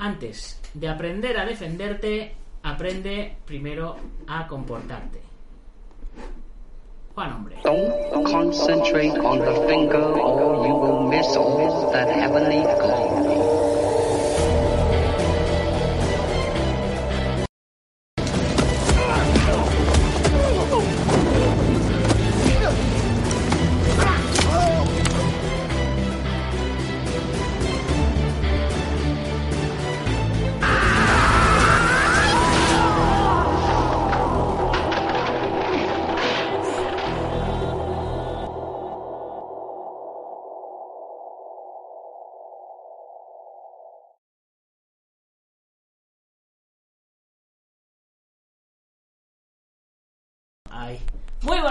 Antes de aprender a defenderte, aprende primero a comportarte. Juan Hombre. Don't concentrate on the finger or you will miss all that heavenly glow.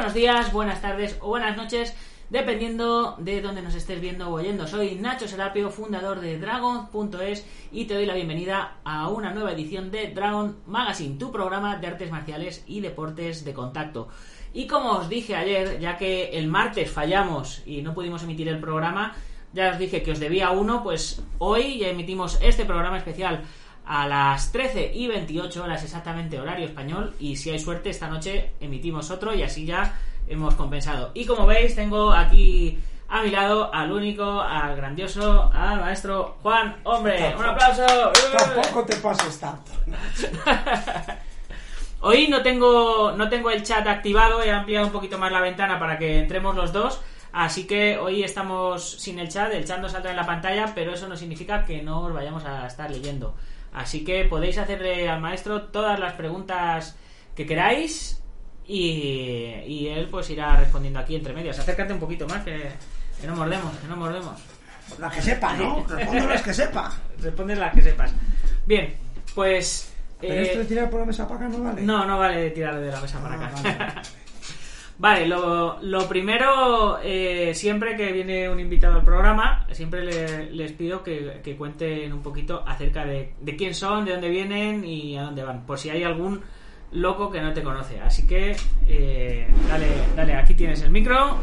Buenos días, buenas tardes o buenas noches, dependiendo de dónde nos estés viendo o oyendo. Soy Nacho Serapio, fundador de Dragon.es y te doy la bienvenida a una nueva edición de Dragon Magazine, tu programa de artes marciales y deportes de contacto. Y como os dije ayer, ya que el martes fallamos y no pudimos emitir el programa, ya os dije que os debía uno, pues hoy ya emitimos este programa especial a las 13 y 28 horas exactamente horario español y si hay suerte esta noche emitimos otro y así ya hemos compensado. Y como veis tengo aquí a mi lado al único, al grandioso, al maestro Juan Hombre. ¡Un aplauso! Tampoco te pases tanto. Hoy no tengo, no tengo el chat activado, he ampliado un poquito más la ventana para que entremos los dos. Así que hoy estamos sin el chat, el chat no salta en la pantalla, pero eso no significa que no os vayamos a estar leyendo. Así que podéis hacerle al maestro todas las preguntas que queráis y, y él pues irá respondiendo aquí entre medias. Acércate un poquito más que, que no mordemos, que no mordemos. La que sepa, ¿no? Responde las que sepa. Responde las que sepas. Bien, pues... Pero eh, esto de tirar por la mesa para acá no vale. no, no vale tirar de la mesa para Ah, acá. vale. Vale, lo, lo primero, eh, siempre que viene un invitado al programa, siempre le- les pido que, que cuenten un poquito acerca de, de quién son, de dónde vienen y a dónde van, por si hay algún loco que no te conoce. Así que, eh, dale, dale, aquí tienes el micro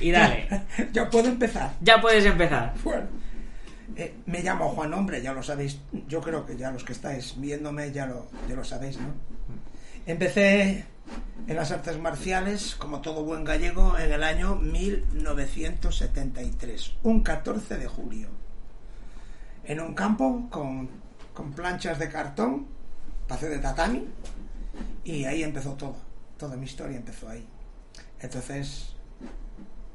y dale. ya puedo empezar. Ya puedes empezar. Bueno, eh, me llamo Juan Hombre, ya lo sabéis. Yo creo que ya los que estáis viéndome ya lo, ya lo sabéis, ¿no? Empecé en las artes marciales, como todo buen gallego, en el año 1973, un 14 de julio. En un campo con, con planchas de cartón, pasé de tatami, y ahí empezó todo. Toda mi historia empezó ahí. Entonces,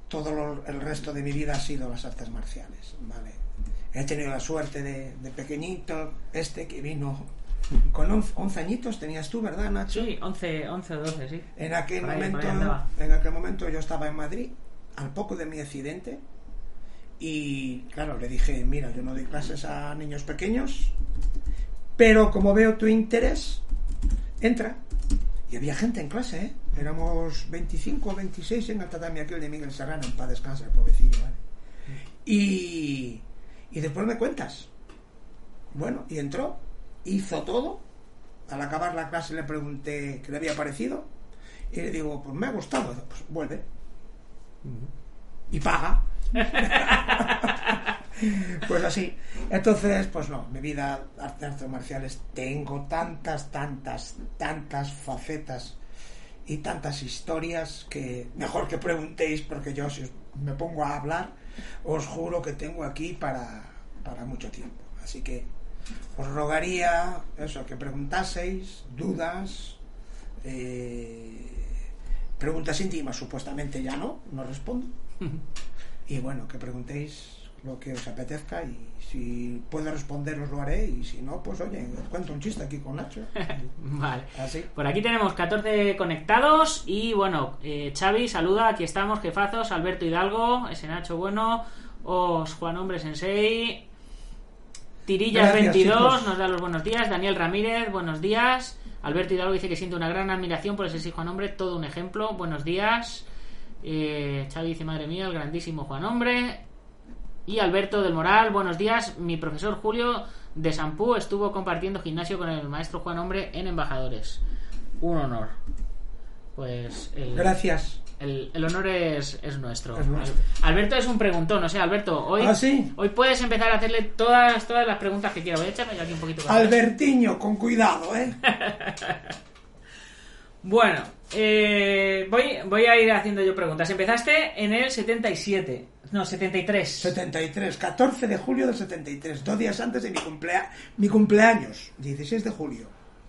todo lo- el resto de mi vida ha sido las artes marciales, ¿vale? He tenido la suerte de, de pequeñito, este que vino con 11 11 añitos, tenías tú, ¿verdad, Nacho? Sí, 11, 11 o 12, sí. En aquel ahí, momento, en aquel momento yo estaba en Madrid, al poco de mi accidente, y claro, le dije, mira, yo no doy clases a niños pequeños, pero como veo tu interés, entra. Y había gente en clase, ¿eh? Éramos 25 o 26 en el tatami aquel de Miguel Serrano, descanse, el pobrecillo, ¿vale? Y, y después me cuentas. Bueno, y entró, hizo todo. Al acabar la clase le pregunté qué le había parecido. Y le digo, pues me ha gustado. Pues vuelve. Y paga. pues así. Entonces, pues no, mi vida, arte- artes marciales, tengo tantas, tantas, tantas facetas y tantas historias que mejor que preguntéis porque yo si os- me pongo a hablar, os juro que tengo aquí para, para mucho tiempo. Así que os rogaría eso, que preguntaseis, dudas, eh, preguntas íntimas supuestamente ya no, no respondo. Y bueno, que preguntéis lo que os apetezca y si puedo responderos lo haré y si no, pues oye, os cuento un chiste aquí con Nacho. Vale. Así. Por aquí tenemos 14 conectados y bueno, eh, Xavi saluda, aquí estamos, jefazos, Alberto Hidalgo, ese Nacho bueno, Os Juan Hombre Sensei, Tirillas Gracias, 22 chicos. nos da los buenos días, Daniel Ramírez, buenos días, Alberto Hidalgo dice que siente una gran admiración por ese sí Juan Hombre, todo un ejemplo, buenos días, eh, Xavi dice madre mía, el grandísimo Juan Hombre, y Alberto del Moral, buenos días. Mi profesor Julio de Sampú estuvo compartiendo gimnasio con el maestro Juan Hombre en Embajadores. Un honor. Pues el, Gracias. El, el honor es, es nuestro. Es nuestro. Al- Alberto es un preguntón, o sea, Alberto, hoy, ¿Ah, sí? hoy puedes empezar a hacerle todas, todas las preguntas que quieras. Voy a echarme yo aquí un poquito. para atrás. Albertiño, con cuidado, ¿eh? Bueno, eh, voy, voy a ir haciendo yo preguntas. Empezaste en el 77, no, 73. 73, 14 de julio del 73, dos días antes de mi, cumplea- mi cumpleaños, 16 de julio.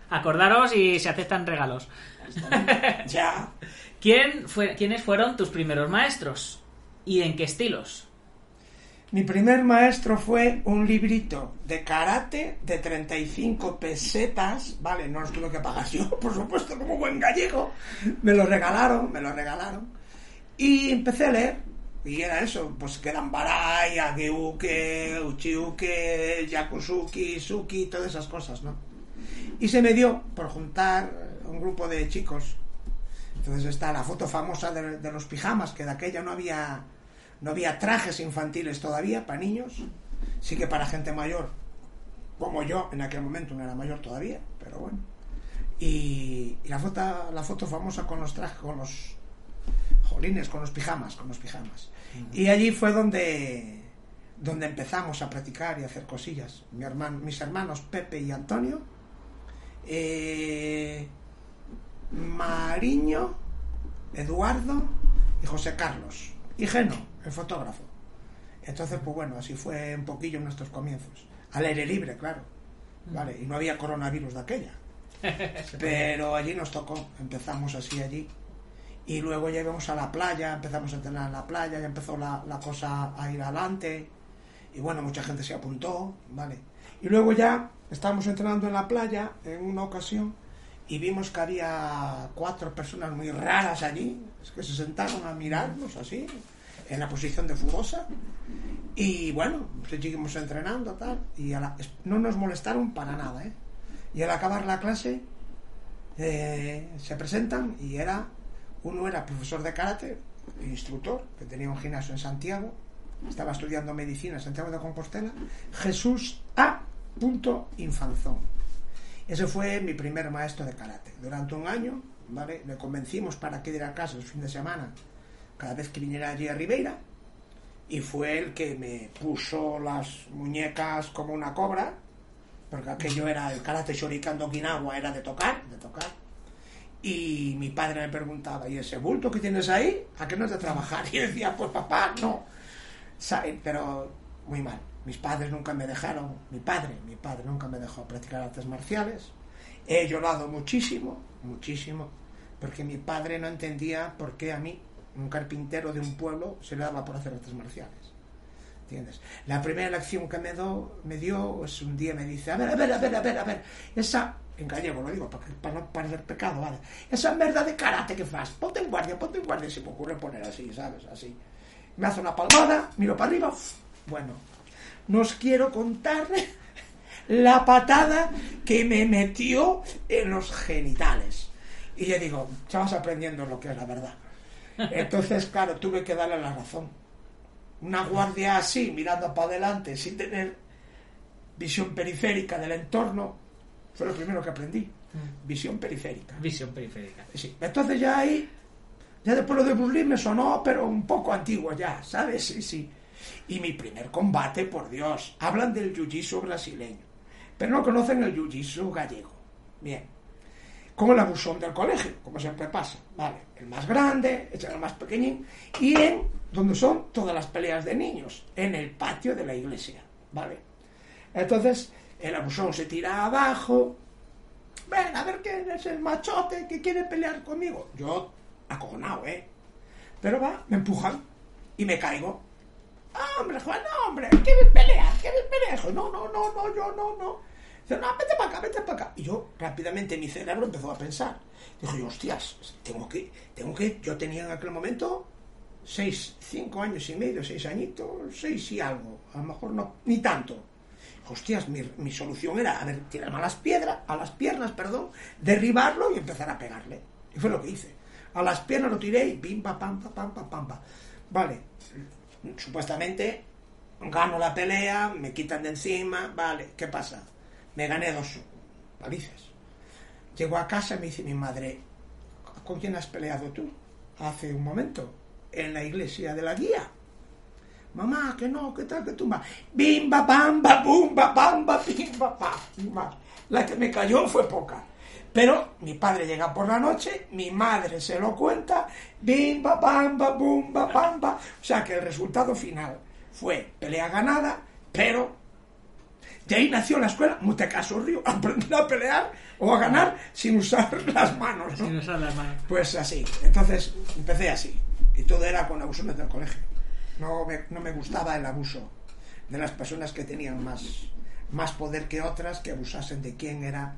Acordaros y se aceptan regalos. Ya. ¿Quién ¿Quiénes fueron tus primeros maestros? ¿Y en qué estilos? Mi primer maestro fue un librito de karate de 35 pesetas, vale, no los tuve que pagar yo, por supuesto, como buen gallego. Me lo regalaron, me lo regalaron. Y empecé a leer. Y era eso, pues quedan Barai, Ageuke, Uchiuke, Yakusuki, Suki, todas esas cosas, ¿no? Y se me dio por juntar un grupo de chicos. Entonces está la foto famosa de, de los pijamas, que de aquella no había, no había trajes infantiles todavía para niños. Sí que para gente mayor, como yo, en aquel momento no era mayor todavía, pero bueno. Y, y la, foto, la foto famosa con los trajes, con los jolines, con los pijamas, con los pijamas. Y allí fue donde, donde empezamos a practicar y a hacer cosillas. Mi hermano, mis hermanos Pepe y Antonio, eh, Mariño, Eduardo y José Carlos. Y Geno, el fotógrafo. Entonces, pues bueno, así fue un poquillo nuestros comienzos. Al aire libre, claro. Vale, y no había coronavirus de aquella. Pero allí nos tocó, empezamos así allí. Y luego ya íbamos a la playa, empezamos a entrenar en la playa, ya empezó la, la cosa a ir adelante. Y bueno, mucha gente se apuntó, ¿vale? Y luego ya estábamos entrenando en la playa en una ocasión y vimos que había cuatro personas muy raras allí, que se sentaron a mirarnos así, en la posición de fugosa. Y bueno, seguimos entrenando tal, y a la- no nos molestaron para nada, ¿eh? Y al acabar la clase eh, se presentan y era uno era profesor de karate, instructor, que tenía un gimnasio en Santiago, estaba estudiando medicina en Santiago de Compostela, Jesús A. Infanzón. Ese fue mi primer maestro de karate. Durante un año, ¿vale? Le convencimos para que diera clases fin de semana, cada vez que viniera allí a Ribeira, y fue el que me puso las muñecas como una cobra, porque aquello era el karate shuriken Okinawa, era de tocar, de tocar. Y mi padre me preguntaba, ¿y ese bulto que tienes ahí? ¿A qué no es de trabajar? Y yo decía, pues papá, no. Sa- Pero muy mal. Mis padres nunca me dejaron, mi padre, mi padre nunca me dejó practicar artes marciales. He llorado muchísimo, muchísimo, porque mi padre no entendía por qué a mí, un carpintero de un pueblo, se le daba por hacer artes marciales. ¿Entiendes? La primera lección que me, do, me dio es un día me dice, a ver, a ver, a ver, a ver, a ver, esa, en gallego lo digo, para, para no parecer pecado, ¿vale? Esa merda de karate que fas, ponte en guardia, ponte en guardia, se me ocurre poner así, ¿sabes? Así. Me hace una palmada, miro para arriba, bueno, no os quiero contar la patada que me metió en los genitales. Y yo digo, ya vas aprendiendo lo que es la verdad. Entonces, claro, tuve que darle la razón. Una guardia así, mirando para adelante, sin tener visión periférica del entorno, fue lo primero que aprendí. Visión periférica. Visión periférica. Sí. Entonces ya ahí, ya después lo de Lee me sonó, pero un poco antiguo ya, ¿sabes? Sí, sí. Y mi primer combate, por Dios, hablan del jiu-jitsu brasileño, pero no conocen el jiu-jitsu gallego. Bien. Como el abusón del colegio, como siempre pasa, ¿vale? El más grande, el más pequeñín, y en donde son todas las peleas de niños, en el patio de la iglesia, ¿vale? Entonces, el abusón se tira abajo, ven a ver quién es el machote que quiere pelear conmigo. Yo, acojonado, ¿eh? Pero va, me empujan y me caigo hombre, Juan, hombre, ¿qué pelea? ¿Qué pelea? Dijo, no, no, no, no, yo no, no. No, vete para acá, vete para acá. Y yo rápidamente mi cerebro empezó a pensar. Dijo yo, hostias, tengo que, tengo que, yo tenía en aquel momento seis, cinco años y medio, seis añitos, seis y algo, a lo mejor no, ni tanto. Hostias, mi, mi solución era, a ver, tirarme a las piedras, a las piernas, perdón, derribarlo y empezar a pegarle. Y fue lo que hice. A las piernas lo tiré y pim, pa, pam, pa, pam, pa, pam, pa. Vale, supuestamente gano la pelea, me quitan de encima, vale, ¿qué pasa? Me gané dos palizas. Llego a casa y me dice mi madre, ¿con quién has peleado tú? Hace un momento, en la iglesia de la guía. Mamá, que no, que tal, que más. Bimba, bamba, bumba, bamba, bimba, bamba. La que me cayó fue poca. Pero mi padre llega por la noche, mi madre se lo cuenta, bimba, bamba, bumba, bamba. O sea que el resultado final fue pelea ganada, pero de ahí nació la escuela Mutecasurrio, aprender a pelear o a ganar sin usar las manos. ¿no? Sin usar las manos. Pues así. Entonces empecé así. Y todo era con abusones del colegio. No me, no me gustaba el abuso de las personas que tenían más, más poder que otras, que abusasen de quien era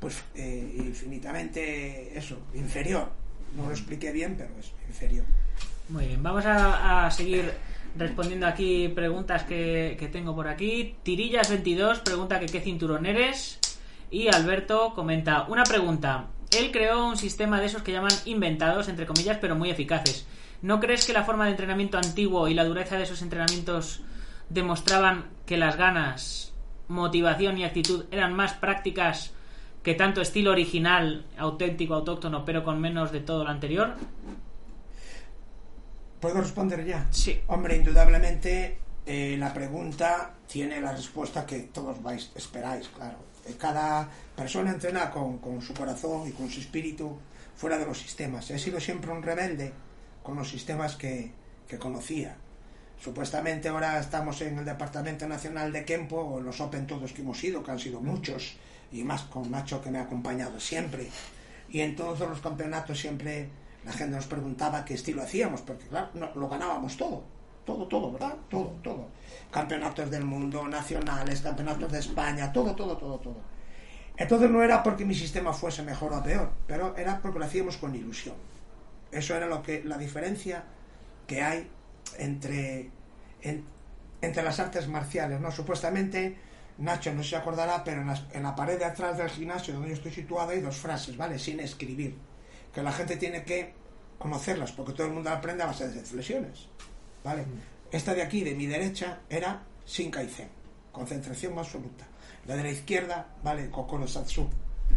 pues eh, infinitamente eso, inferior. No lo expliqué bien, pero es inferior. Muy bien, vamos a, a seguir respondiendo aquí preguntas que, que tengo por aquí. Tirillas22 pregunta que qué cinturón eres. Y Alberto comenta una pregunta. Él creó un sistema de esos que llaman inventados, entre comillas, pero muy eficaces. ¿No crees que la forma de entrenamiento antiguo y la dureza de esos entrenamientos demostraban que las ganas, motivación y actitud eran más prácticas que tanto estilo original, auténtico, autóctono, pero con menos de todo lo anterior? ¿Puedo responder ya? Sí. Hombre, indudablemente eh, la pregunta tiene la respuesta que todos vais, esperáis, claro. Eh, Cada persona entrena con, con su corazón y con su espíritu fuera de los sistemas. He sido siempre un rebelde con los sistemas que, que conocía. Supuestamente ahora estamos en el Departamento Nacional de Kempo, o en los Open todos que hemos ido, que han sido muchos, y más con Nacho que me ha acompañado siempre. Y en todos los campeonatos siempre la gente nos preguntaba qué estilo hacíamos, porque claro, no, lo ganábamos todo, todo, todo, ¿verdad? Todo, todo. Campeonatos del mundo, nacionales, campeonatos de España, todo, todo, todo, todo. Entonces no era porque mi sistema fuese mejor o peor, pero era porque lo hacíamos con ilusión. Eso era lo que la diferencia que hay entre, en- entre las artes marciales, ¿no? Supuestamente, Nacho no se acordará, pero en, la pared de atrás del gimnasio donde yo estoy situado hay dos frases, ¿vale? Sin escribir. Que la gente tiene que conocerlas, porque todo el mundo aprende a base de flexiones, ¿vale? Esta de aquí, de mi derecha, era Shinkaizen, concentración absoluta. La de la izquierda, ¿vale? Kokoro Satsu,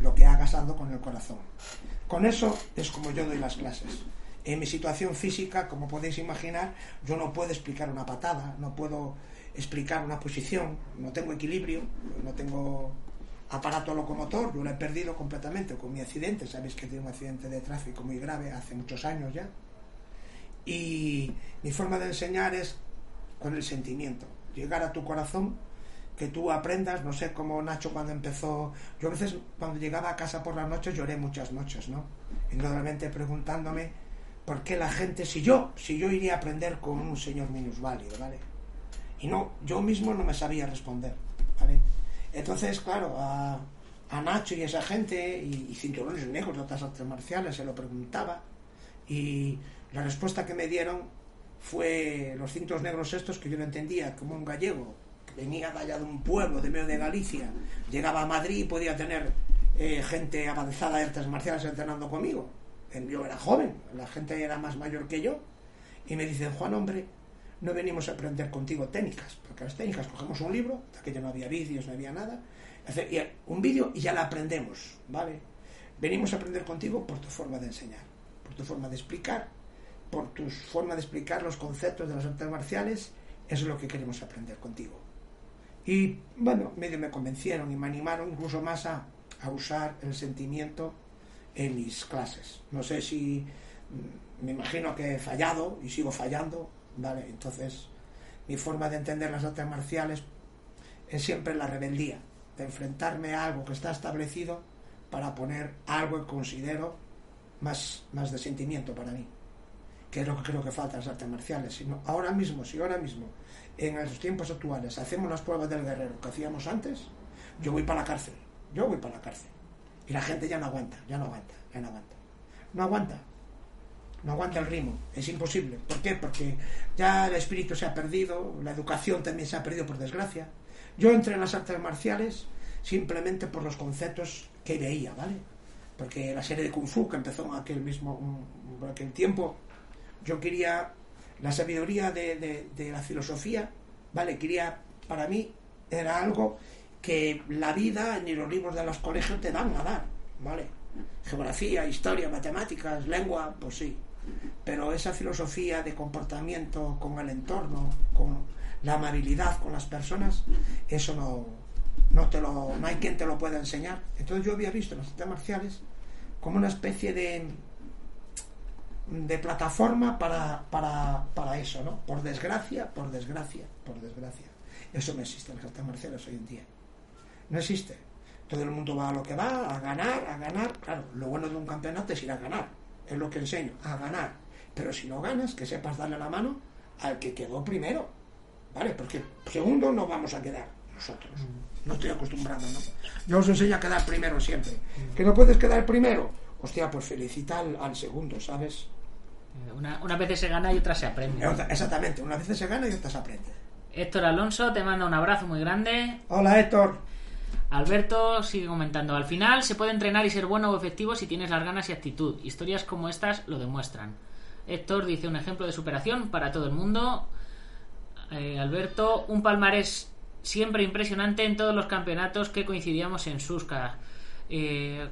lo que hagas ando con el corazón. Con eso es como yo doy las clases. En mi situación física, como podéis imaginar, yo no puedo explicar una patada, no puedo explicar una posición, no tengo equilibrio, no tengo aparato locomotor, yo lo he perdido completamente con mi accidente, sabéis que tuve un accidente de tráfico muy grave hace muchos años ya. Y mi forma de enseñar es con el sentimiento, llegar a tu corazón, que tú aprendas, no sé cómo Nacho cuando empezó, yo a veces cuando llegaba a casa por la noche lloré muchas noches, ¿no? Y normalmente preguntándome por qué la gente, si yo, si yo iría a aprender con un señor minusválido, ¿vale? Y no, yo mismo no me sabía responder, ¿vale? Entonces, claro, a, a Nacho y esa gente, y, y cinturones negros de otras artes marciales, se lo preguntaba, y la respuesta que me dieron fue los cintos negros estos que yo no entendía, como un gallego que venía de allá de un pueblo de medio de Galicia, llegaba a Madrid y podía tener eh, gente avanzada de artes marciales entrenando conmigo. Yo era joven, la gente era más mayor que yo, y me dicen, Juan, hombre, no venimos a aprender contigo técnicas, porque las técnicas cogemos un libro, de aquello no había vídeos, no había nada, un vídeo y ya la aprendemos, ¿vale? Venimos a aprender contigo por tu forma de enseñar, por tu forma de explicar, por tu forma de explicar los conceptos de las artes marciales, eso es lo que queremos aprender contigo. Y bueno, medio me convencieron y me animaron incluso más a, a usar el sentimiento en mis clases. No sé si mm, me imagino que he fallado y sigo fallando, ¿vale? Entonces, mi forma de entender las artes marciales es siempre la rebeldía, de enfrentarme a algo que está establecido para poner algo que considero más, más de sentimiento para mí. que es lo que creo que falta en las artes marciales, sino ahora mismo, si ahora mismo, en los tiempos actuales, hacemos las pruebas del guerrero que hacíamos antes, yo voy para la cárcel, yo voy para la cárcel. Y la gente ya no aguanta, ya no aguanta, ya no aguanta. No aguanta, no aguanta el ritmo, es imposible. ¿Por qué? Porque ya el espíritu se ha perdido, la educación también se ha perdido por desgracia. Yo entré en las artes marciales simplemente por los conceptos que veía, ¿vale? Porque la serie de Kung Fu que empezó en aquel mismo aquel tiempo, yo quería la sabiduría de, de, de la filosofía, ¿vale? Quería, para mí, era algo que la vida ni los libros de los colegios te dan a dar, ¿vale? Geografía, historia, matemáticas, lengua, pues sí. Pero esa filosofía de comportamiento con el entorno, con la amabilidad con las personas, eso no, no, te lo, no hay quien te lo pueda enseñar. Entonces yo había visto las artes marciales como una especie de, de plataforma para, para, para eso, ¿no? Por desgracia, por desgracia, por desgracia. Eso no existe en las artes marciales hoy en día. No existe. Todo el mundo va a lo que va, a ganar, a ganar. Claro, lo bueno de un campeonato es ir a ganar. Es lo que enseño, a ganar. Pero si no ganas, que sepas darle la mano al que quedó primero. ¿Vale? Porque segundo no vamos a quedar nosotros. No estoy acostumbrado, ¿no? Yo os enseño a quedar primero siempre. ¿Que no puedes quedar primero? Hostia, pues felicita al, al segundo, ¿sabes? Una, una vez se gana y otra se aprende. Exactamente, una vez se gana y otra se aprende. Héctor Alonso te manda un abrazo muy grande. Hola Héctor. Alberto sigue comentando, al final se puede entrenar y ser bueno o efectivo si tienes las ganas y actitud. Historias como estas lo demuestran. Héctor dice un ejemplo de superación para todo el mundo. Eh, Alberto, un palmarés siempre impresionante en todos los campeonatos que coincidíamos en Susca. Eh,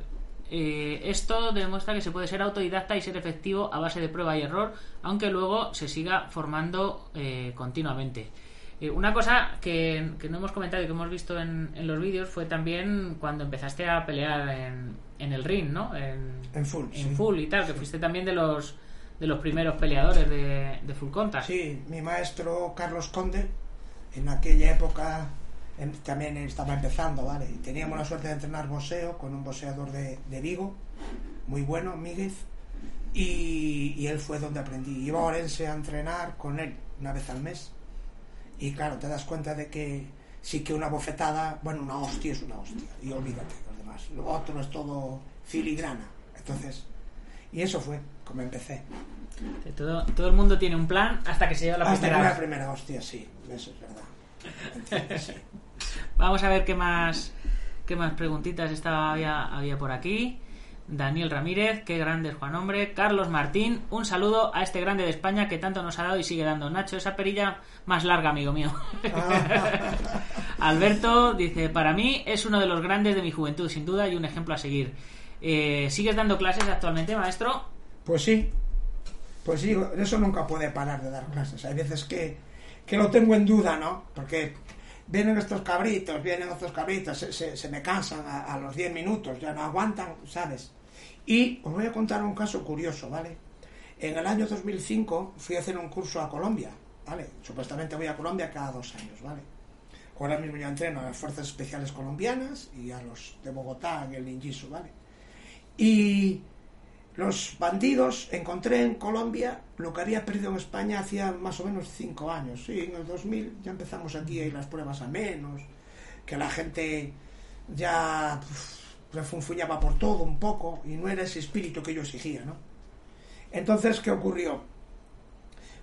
eh, esto demuestra que se puede ser autodidacta y ser efectivo a base de prueba y error, aunque luego se siga formando continuamente. Eh, una cosa que, que, no hemos comentado y que hemos visto en, en, los vídeos fue también cuando empezaste a pelear en, en el ring, ¿no? En, en full. En sí. full y tal, que fuiste también de los de los primeros peleadores de, de full contact. Sí, mi maestro Carlos Conde, en aquella época también estaba empezando, ¿vale? Y teníamos la suerte de entrenar boxeo con un boxeador de, de Vigo, muy bueno, Míguez, y, y, él fue donde aprendí. Iba a Orense a entrenar con él una vez al mes. Y claro, te das cuenta de que sí que una bofetada, bueno, una hostia es una hostia, y olvídate de los demás. Lo otro es todo filigrana. Entonces, y eso fue como empecé. Todo, todo el mundo tiene un plan hasta que se lleva la hasta primera. la primera hostia, sí, eso es verdad. Sí. Vamos a ver qué más qué más preguntitas estaba había, había por aquí. Daniel Ramírez, qué grande es Juan Hombre. Carlos Martín, un saludo a este grande de España que tanto nos ha dado y sigue dando. Nacho, esa perilla más larga, amigo mío. Alberto dice, para mí es uno de los grandes de mi juventud, sin duda, y un ejemplo a seguir. Eh, ¿Sigues dando clases actualmente, maestro? Pues sí, pues sí, eso nunca puede parar de dar clases. Hay veces que, que lo tengo en duda, ¿no? Porque vienen estos cabritos, vienen estos cabritos, se, se, se me cansan a, a los 10 minutos, ya no aguantan, ¿sabes? Y os voy a contar un caso curioso, ¿vale? En el año 2005 fui a hacer un curso a Colombia, ¿vale? Supuestamente voy a Colombia cada dos años, ¿vale? Ahora mismo yo entreno a las Fuerzas Especiales Colombianas y a los de Bogotá en el Ninjisu, ¿vale? Y los bandidos encontré en Colombia lo que había perdido en España hacía más o menos cinco años. Sí, en el 2000 ya empezamos aquí a ir las pruebas a menos, que la gente ya refunfuñaba por todo un poco y no era ese espíritu que yo exigía, ¿no? Entonces, ¿qué ocurrió?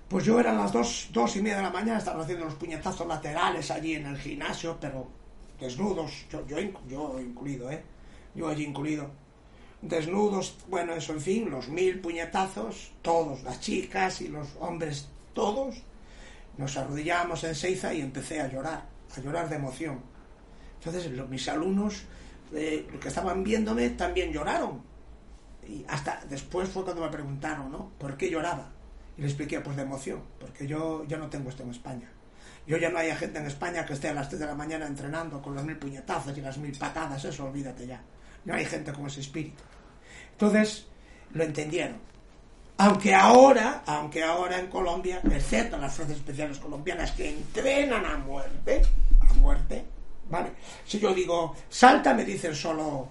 Pues yo eran las dos, dos y media de la mañana, estaba haciendo los puñetazos laterales allí en el gimnasio, pero desnudos, yo, yo, yo incluido, ¿eh? Yo allí incluido desnudos, bueno, eso, en fin, los mil puñetazos, todos, las chicas y los hombres, todos, nos arrodillamos en Seiza y empecé a llorar, a llorar de emoción. Entonces, los, mis alumnos eh, que estaban viéndome también lloraron. Y hasta después fue cuando me preguntaron, ¿no? ¿Por qué lloraba? Y le expliqué, pues de emoción, porque yo ya no tengo esto en España. Yo ya no hay gente en España que esté a las 3 de la mañana entrenando con los mil puñetazos y las mil patadas, eso olvídate ya. No hay gente con ese espíritu. Entonces, lo entendieron. Aunque ahora, aunque ahora en Colombia, excepto las fuerzas especiales colombianas que entrenan a muerte, a muerte, ¿vale? Si yo digo, salta, me dicen solo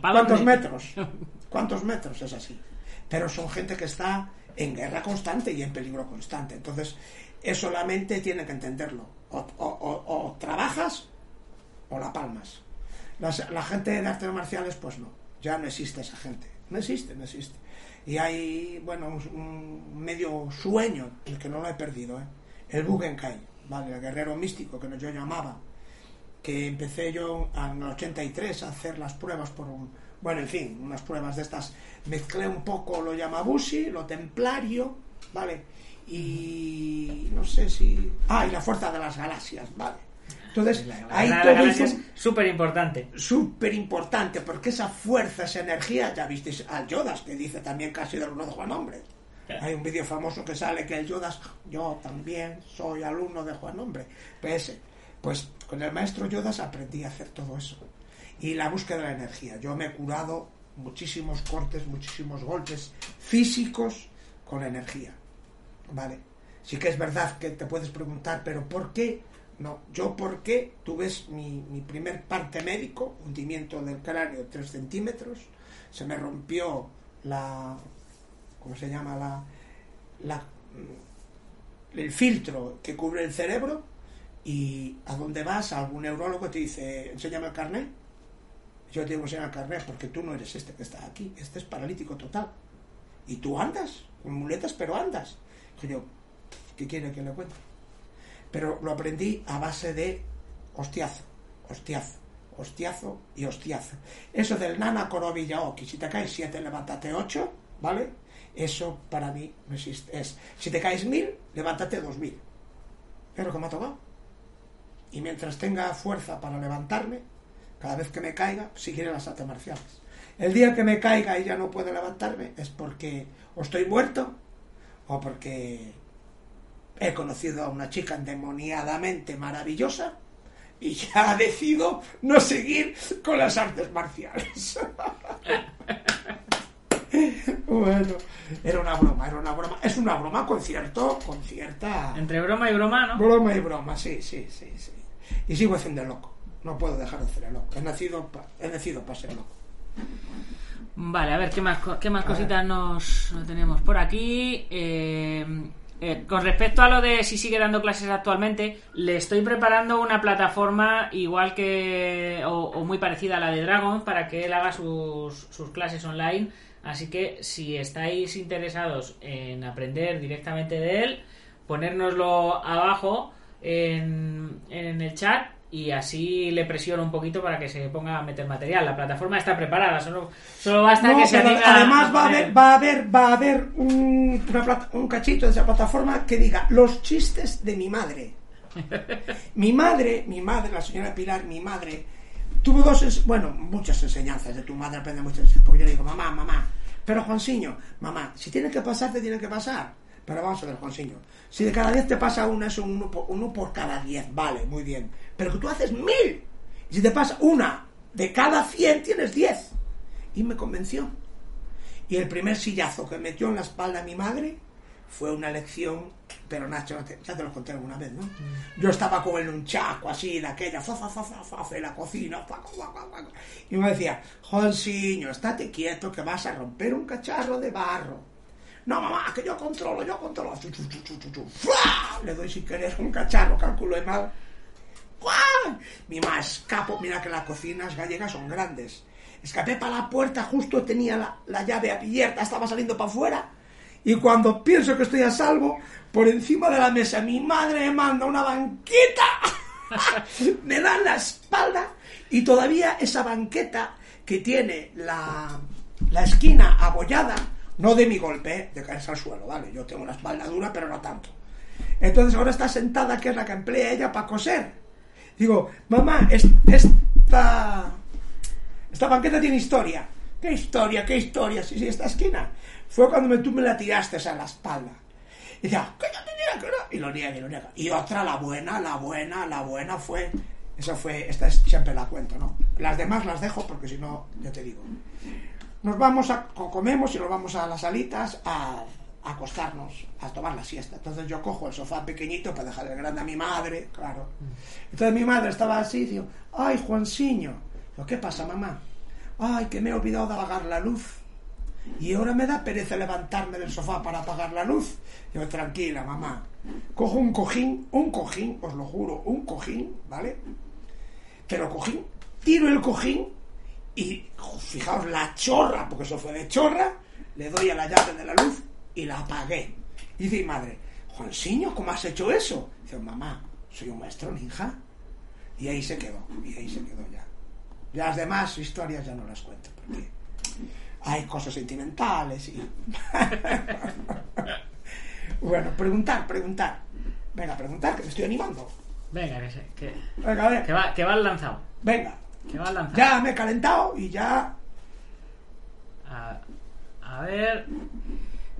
¿cuántos metros? ¿Cuántos metros? Es así. Pero son gente que está en guerra constante y en peligro constante. Entonces, eso solamente tiene que entenderlo. O, o- o- o trabajas o la palmas. Las- la gente de artes marciales, pues no. Ya no existe esa gente. No existe, no existe. Y hay, bueno, un, un medio sueño, el que no lo he perdido, ¿eh? El Bugenkai, ¿vale? El guerrero místico que yo llamaba. Que empecé yo en el 83 a hacer las pruebas por un. Bueno, en fin, unas pruebas de estas. Mezclé un poco lo Yamabushi, lo templario, ¿vale? Y. no sé si. Ah, y la fuerza de las galaxias, ¿vale? Entonces, ahí La- la todo es súper importante. súper importante porque esa fuerza, esa energía, ya visteis al Yodas que dice también casi del alumno de Juan Hombre. Hay un vídeo famoso que sale que el Yodas, yo también soy alumno de Juan Hombre. PS. Pues con el maestro Yodas aprendí a hacer todo eso. Y la búsqueda de la energía. Yo me he curado muchísimos cortes, muchísimos golpes físicos con energía. ¿Vale? Sí que es verdad que te puedes preguntar, pero ¿por qué? No, yo por qué, tú mi, mi primer parte médico, hundimiento del cráneo 3 centímetros, se me rompió la, ¿cómo se llama? La, la, el filtro que cubre el cerebro y a dónde vas, algún neurólogo te dice, enséñame el carnet. Yo te digo, enséñame el carnet porque tú no eres este que está aquí, este es paralítico total. Y tú andas, con muletas, pero andas. Dije yo, ¿qué quiere que le cuente? Pero lo aprendí a base de hostiazo, hostiazo, hostiazo y hostiazo. Eso del nana korobiyaoki, si te caes 7, levántate 8, ¿vale? Eso para mí no existe. Es, si te caes 1000, levántate 2000. Es lo que ha tocado. Y mientras tenga fuerza para levantarme, cada vez que me caiga, seguiré las artes marciales. El día que me caiga y ya no puedo levantarme es porque o estoy muerto o porque he conocido a una chica endemoniadamente maravillosa y ya decido no seguir con las artes marciales. bueno, era una broma, era una broma. Es una broma con cierto, con cierta Entre broma y broma, ¿no? broma y broma, sí, sí, sí, sí. Y sigo haciendo el loco. No puedo dejar de hacer el loco. He nacido pa- he nacido para ser loco. Vale, a ver, ¿qué más, qué más A cositas nos, nos tenemos por aquí? Eh, eh, con respecto a lo de si sigue dando clases actualmente, le estoy preparando una plataforma igual que o, o muy parecida a la de Dragon para que él haga sus, sus clases online. Así que si estáis interesados en aprender directamente de él, ponérnoslo abajo en, en el chat y así le presiono un poquito para que se ponga a meter material. La plataforma está preparada, solo, solo basta No, que se además va a haber, va a haber, va a haber un, una plata- un cachito de esa plataforma que diga los chistes de mi madre. mi madre, mi madre, la señora Pilar, mi madre, tuvo dos, bueno, muchas enseñanzas de tu madre, aprende muchas enseñanzas, porque yo le digo, mamá, mamá, pero Juansiño, mamá, si tiene que pasar, te tiene que pasar. Pero vamos a ver, Juansiño, si de cada diez te pasa una, es un uno por, uno por cada diez, vale, muy bien. Pero que tú haces mil, y si te pasa una de cada cien, tienes diez. Y me convenció. Y el primer sillazo que metió en la espalda a mi madre fue una lección, pero Nacho, ya te lo conté alguna vez, ¿no? Yo estaba como en un chaco así, de aquella, fa, fa, fa, fa, en la cocina, y me decía, Jonsiño, estate quieto que vas a romper un cacharro de barro. No, mamá, que yo controlo, yo controlo. Le doy sin querer un cacharro, calculo de mal. ¡Guau! Mi mamá escapo, mira que las cocinas gallegas son grandes. Escapé para la puerta, justo tenía la, la llave abierta, estaba saliendo para afuera. Y cuando pienso que estoy a salvo, por encima de la mesa mi madre me manda una banqueta. me da la espalda y todavía esa banqueta que tiene la, la esquina abollada, no de mi golpe, de caerse al suelo, ¿vale? Yo tengo una espalda dura, pero no tanto. Entonces ahora está sentada, que es la que emplea ella para coser. Digo, mamá, es- esta, esta banqueta tiene historia. ¿Qué historia? ¿Qué historia? Sí, sí, esta esquina. Fue cuando me, tú me la tiraste a la espalda. Y decía, que yo tenía que no. Y lo niega, y lo niega. Y otra, la buena, la buena, la buena fue. Esa fue, esta es, siempre la cuento, ¿no? Las demás las dejo porque si no, ya te digo. Nos vamos a, co- comemos y nos vamos a las salitas a, acostarnos, a tomar la siesta. Entonces yo cojo el sofá pequeñito para dejarle grande a mi madre, claro. Entonces mi madre estaba así, digo, ay, Juansiño. Digo, ¿qué pasa, mamá? Ay, que me he olvidado de apagar la luz. y ahora me da pereza levantarme del sofá para apagar la luz. Yo, tranquila, mamá. Cojo un cojín, un cojín, os lo juro, un cojín, ¿vale? Pero cojín, tiro el cojín y fijaos la chorra, porque eso fue de chorra, le doy a la llave de la luz y la apagué. Y dice mi madre, Juansiño, ¿cómo has hecho eso? Dice, mamá, soy un maestro ninja. Y ahí se quedó, y ahí se quedó ya. Las demás historias ya no las cuento, porque hay cosas sentimentales y... bueno, preguntar, preguntar. Venga, preguntar, que me estoy animando. Venga, que, se, que, Venga, a ver. que va, que va al lanzado. Venga. Va. Ya me he calentado y ya... A, a ver.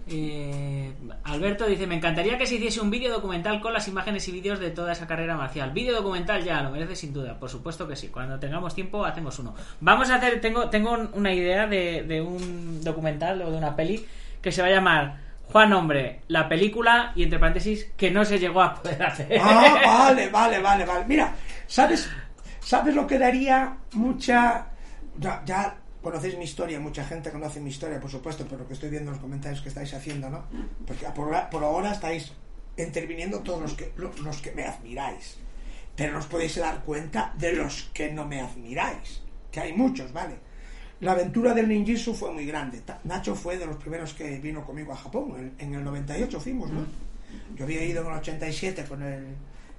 eh, Alberto dice: Me encantaría que se hiciese un vídeo documental con las imágenes y vídeos de toda esa carrera marcial. Vídeo documental ya, lo merece sin duda. Por supuesto que sí. Cuando tengamos tiempo, hacemos uno. Vamos a hacer. Tengo, tengo un- una idea de, de un documental o de una peli que se va a llamar Juan Hombre, la película y entre paréntesis que no se llegó a poder hacer. Ah, vale, vale, vale, vale. Mira, ¿sabes, ¿sabes lo que daría mucha... Ya, ya conocéis mi historia, mucha gente conoce mi historia, por supuesto, pero que estoy viendo los comentarios que estáis haciendo, ¿no? Porque por, ahora- por ahora estáis interviniendo todos los que, lo- los que me admiráis. Pero no os podéis dar cuenta de los que no me admiráis, que hay muchos, ¿vale? La aventura del ninjitsu fue muy grande. Nacho fue de los primeros que vino conmigo a Japón. En, en el 98 fuimos, ¿no? Yo había ido en el 87 con el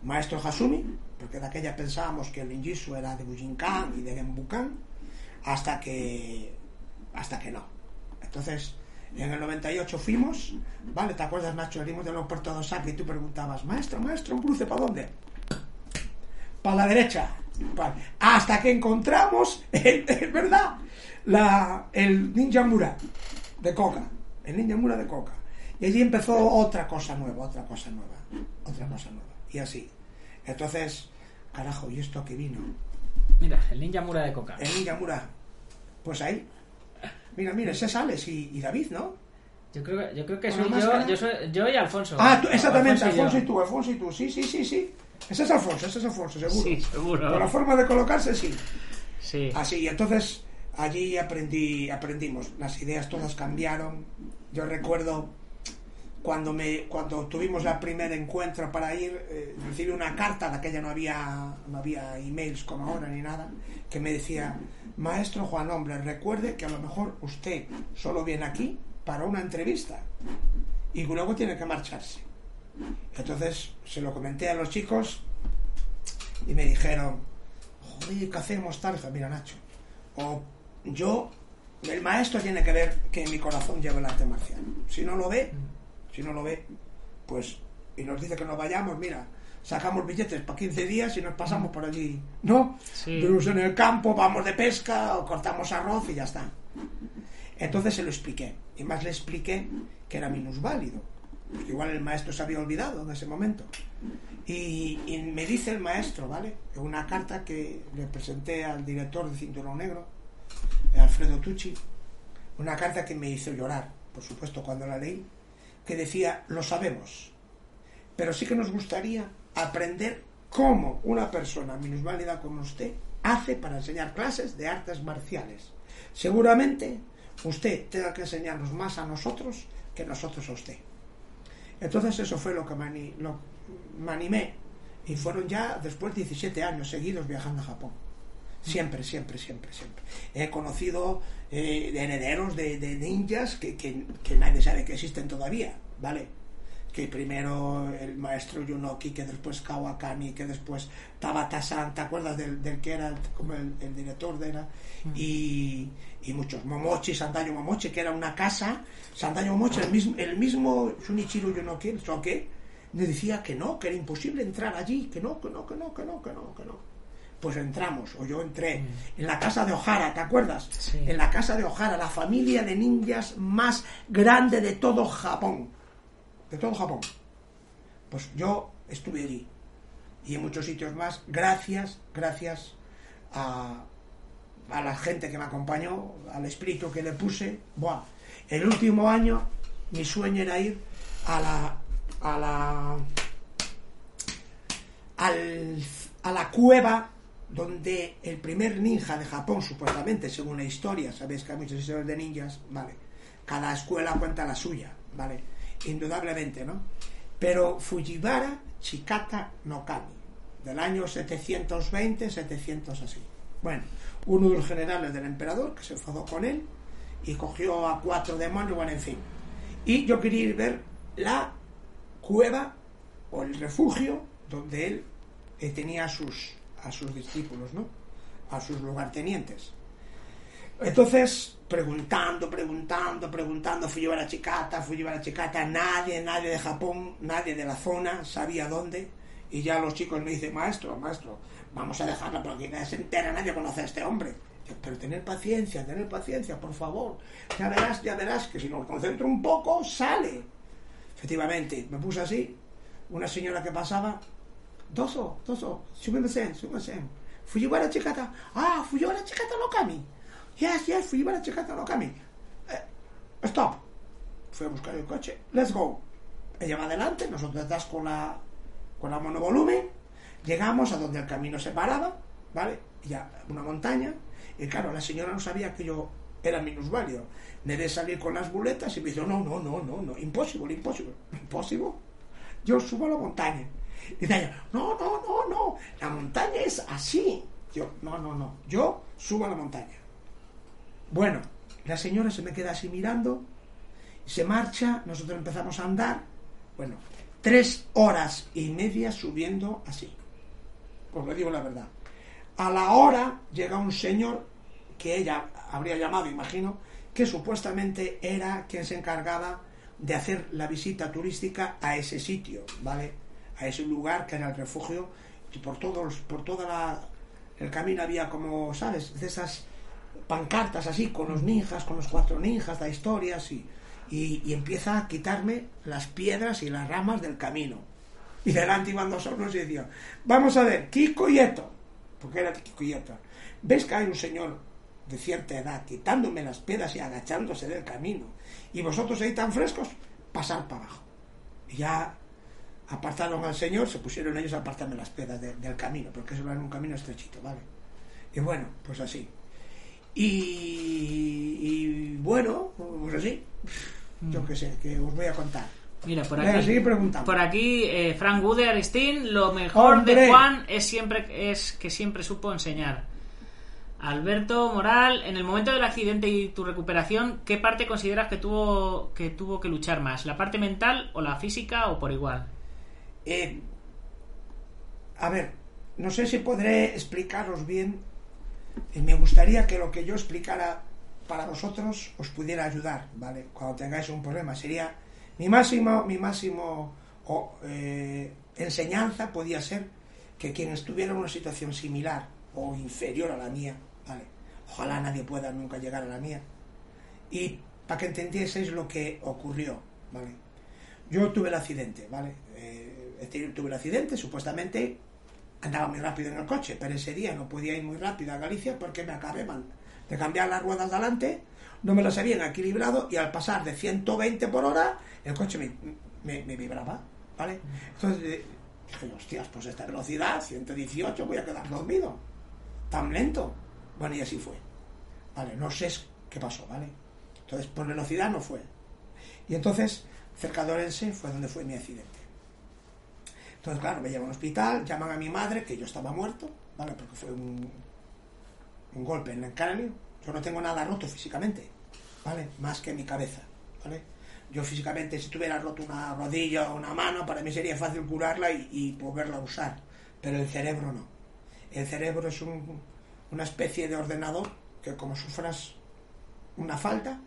maestro Hasumi, porque de aquella pensábamos que el ninjitsu era de Bujinkan y de Genbukan, hasta que hasta que no. Entonces, en el 98 fuimos, ¿vale? ¿Te acuerdas, Nacho? Venimos del aeropuerto de Osaka y tú preguntabas, maestro, maestro, ¿un cruce para dónde? Para la derecha. Hasta que encontramos, es verdad, la, el Ninja Mura de Coca. El Ninja Mura de Coca. Y allí empezó otra cosa nueva, otra cosa nueva, otra cosa nueva. Y así. Entonces, carajo, ¿y esto a qué vino? Mira, el ninja mura de coca. El Ninja Mura. Pues ahí. Mira, mira, ese es Alex y, y David, ¿no? Yo creo, que- yo creo que ¿Con soy yo, yo, soy, yo y Alfonso. Ah, tú- exactamente, Alfonso y yo. Alfonso y tú, Alfonso y tú. Sí, sí, sí, sí. Ese es Alfonso, ese es Alfonso, seguro. Sí, seguro. Por la forma de colocarse, sí. Sí. Así, y entonces allí aprendí, aprendimos, las ideas todas cambiaron. Yo recuerdo cuando me, cuando tuvimos el primer encuentro para ir, eh, recibí una carta, de aquella no había, no había emails como ahora ni nada, que me decía, maestro Juan Hombre, recuerde que a lo mejor usted solo viene aquí para una entrevista y luego tiene que marcharse. Entonces se lo comenté a los chicos y me dijeron, joder, ¿qué hacemos tal? Mira, Nacho, o yo, el maestro tiene que ver que en mi corazón lleva el arte marcial. Si no lo ve, si no lo ve, pues, y nos dice que nos vayamos, mira, sacamos billetes para 15 días y nos pasamos por allí, ¿no? Sí. En el campo, vamos de pesca o cortamos arroz y ya está. Entonces se lo expliqué, y más le expliqué que era minusválido, porque igual el maestro se había olvidado en ese momento. Y, y me dice el maestro, ¿vale? En una carta que le presenté al director de Cinturón Negro, Alfredo Tucci, una carta que me hizo llorar, por supuesto, cuando la leí, que decía, lo sabemos, pero sí que nos gustaría aprender cómo una persona minusválida como usted hace para enseñar clases de artes marciales. Seguramente usted tenga que enseñarnos más a nosotros que nosotros a usted. Entonces eso fue lo que me, me animé. Y fueron ya después 17 años seguidos viajando a Japón. Siempre, siempre, siempre, siempre. He conocido eh, herederos de, de ninjas que, que- que nadie sabe que existen todavía, ¿vale? Que primero el maestro Yunoki, que después Kawakami, que después Tabata-san, ¿te acuerdas del, del que era el- como el, el director de era? Y, y muchos. Momochi, Sandayo Momochi, que era una casa. Sandayo Momochi, el mismo, el mismo Shunichiro Yunoki, el Soke, me decía que no, que era imposible entrar allí, que no, que no, que no, que no, que no, que no. Pues entramos, o yo entré, en la casa de Ohara, ¿te acuerdas? Sí. En la casa de Ohara, la familia de ninjas más grande de todo Japón. De todo Japón. Pues yo estuve allí. Y en muchos sitios más, gracias, gracias a, a la gente que me acompañó, al espíritu que le puse. Buah. El último año, mi sueño era ir a la. a la. al- a la cueva donde el primer ninja de Japón, supuestamente, según la historia, sabéis que hay muchas historias de ninjas, vale. cada escuela cuenta la suya, ¿vale? Indudablemente, ¿no? Pero Fujiwara Chikata no Kami, del año 720, 700 así. Bueno, uno de los generales del emperador que se enfadó con él y cogió a cuatro demonios, bueno, en fin. Y yo quería ir ver la cueva o el refugio donde él eh, tenía sus, a sus discípulos, ¿no? A sus lugartenientes. Entonces, preguntando, preguntando, preguntando, fui yo a la chicata, fui yo a la chicata, nadie, nadie de Japón, nadie de la zona sabía dónde. Y ya los chicos me dicen, maestro, maestro, vamos a dejarla porque nadie se entera, nadie conoce a este hombre. Pero tener paciencia, tener paciencia, por favor. Ya verás, ya verás que si nos concentro un poco, sale. Efectivamente, me puse así, una señora que pasaba, doso, doso, súbeme-sen, súbeme-sen. Fujiwara Chikata, ah, Fujiwara Chikata no Kami. Yes, yes, Fujiwara Chikata no Kami. Eh, stop. Fui a buscar el coche, let's go. Ella va adelante, nosotros detrás con la, con la monovolumen. Llegamos a donde el camino se paraba, ¿vale? Ya, una montaña. Y claro, la señora no sabía que yo era minusválido. Debe salir con las buletas y me dijo, no, no, no, no, no, imposible, imposible. Imposible. Yo subo a la montaña. Dice no, no, no, no, la montaña es así. Yo, no, no, no, yo subo a la montaña. Bueno, la señora se me queda así mirando, se marcha, nosotros empezamos a andar, bueno, tres horas y media subiendo así. Pues le digo la verdad. A la hora llega un señor que ella habría llamado, imagino, que supuestamente era quien se encargaba de hacer la visita turística a ese sitio, ¿vale? A ese lugar que era el refugio y por todos, por toda la, el camino había como, ¿sabes? De esas pancartas así con los ninjas, con los cuatro ninjas, da historias y, y, y empieza a quitarme las piedras y las ramas del camino. Y delante iban dos hornos y decía, vamos a ver, Kiko y Eto, porque era Kiko y Eto, ¿ves que hay un señor de cierta edad quitándome las piedras y agachándose del camino? Y vosotros ahí tan frescos, pasar para abajo. Y ya apartaron al señor, se pusieron ellos a apartarme las piedras de- del camino, porque eso era un camino estrechito, ¿vale? Y bueno, pues así. Y, y bueno, pues así. Yo qué sé, que os voy a contar. Mira, por aquí, por aquí eh, Frank Woody Aristín, lo mejor ¡Hombre! de Juan es siempre es que siempre supo enseñar. Alberto Moral, en el momento del accidente y tu recuperación, ¿qué parte consideras que tuvo que tuvo que luchar más? ¿La parte mental o la física o por igual? Eh, a ver, no sé si podré explicaros bien. Me gustaría que lo que yo explicara para vosotros os pudiera ayudar, ¿vale? Cuando tengáis un problema. Sería mi máximo, mi máximo eh, enseñanza podía ser que quien estuviera en una situación similar o inferior a la mía, ¿vale? Ojalá nadie pueda nunca llegar a la mía. Y para que entendieseis lo que ocurrió, ¿vale? Yo tuve el accidente, ¿vale? Eh, tenido- tuve el accidente, supuestamente andaba muy rápido en el coche, pero ese día no podía ir muy rápido a Galicia porque me acabé man- de cambiar las ruedas de adelante, no me las habían equilibrado y al pasar de 120 por hora, el coche me vibraba, ¿vale? Entonces eh, dije, hostias, pues esta velocidad, 118, voy a quedar dormido, tan lento. Bueno, y así fue, ¿vale? No sé qué pasó, ¿vale? Entonces, por velocidad no fue. Y entonces, cerca de Orense fue donde fue mi accidente. Entonces, claro, me llevan al hospital, llaman a mi madre, que yo estaba muerto, ¿vale? Porque fue un, un golpe en el cráneo. Yo no tengo nada roto físicamente, ¿vale? Más que mi cabeza, ¿vale? Yo físicamente, si tuviera roto una rodilla o una mano, para mí sería fácil curarla y, y poderla usar. Pero el cerebro no. El cerebro es un- una especie de ordenador que como sufras una falta,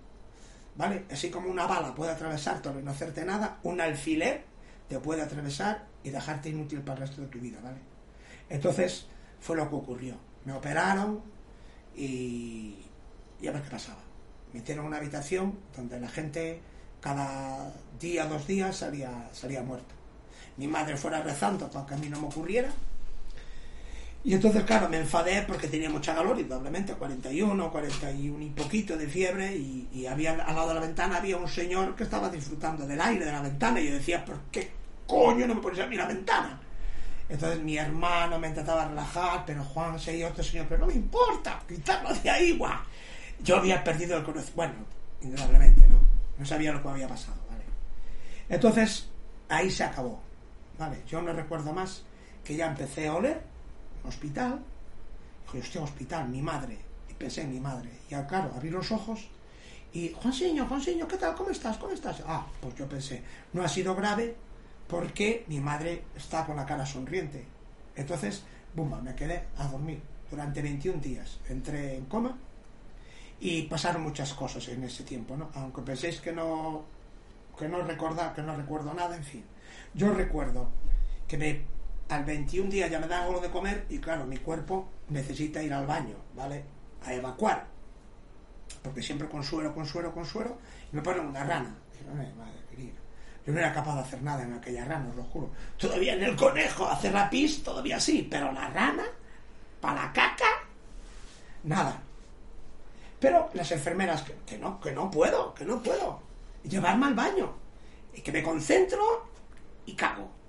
¿vale? Así como una bala puede atravesarte y no hacerte nada, un alfiler te puede atravesar y dejarte inútil para el resto de tu vida, ¿vale? Entonces fue lo que ocurrió. Me operaron y, y a ver qué pasaba. Me metieron en una habitación donde la gente cada día, dos días salía, salía muerta. Mi madre fuera rezando para que a mí no me ocurriera. Y entonces, claro, me enfadé porque tenía mucha calor, indudablemente, 41, 41 y poquito de fiebre, y, y había al lado de la ventana había un señor que estaba disfrutando del aire de la ventana, y yo decía, ¿por qué coño no me pones a mí la ventana? Entonces mi hermano me intentaba relajar, pero Juan seguía otro señor, pero no me importa, quitarlo de ahí, guau. Yo había perdido el conocimiento, bueno, indudablemente, ¿no? no sabía lo que había pasado, ¿vale? Entonces, ahí se acabó, ¿vale? Yo no recuerdo más que ya empecé a oler, hospital, dije, hostia, hospital, mi madre, y pensé en mi madre, y ah, claro, abrí los ojos y, Juanseño, Juanseño, ¿qué tal? ¿Cómo estás? ¿Cómo estás? Ah, pues yo pensé, no ha sido grave porque mi madre está con la cara sonriente. Entonces, bumba, me quedé a dormir durante 21 días. Entré en coma y pasaron muchas cosas en ese tiempo, ¿no? Aunque penséis que no que no recuerda, que no recuerdo nada, en fin. Yo recuerdo que me al 21 día ya me da algo de comer y claro, mi cuerpo necesita ir al baño, ¿vale? A evacuar. Porque siempre con suero, con suero, con suero, y me ponen una rana. madre querida. Yo no era capaz de hacer nada en aquella rana, os lo juro. Todavía en el conejo, hacer la pis, todavía sí, pero la rana, para la caca, nada. Pero las enfermeras, que, que no, que no puedo, que no puedo. Llevarme al baño. Y que me concentro y cago.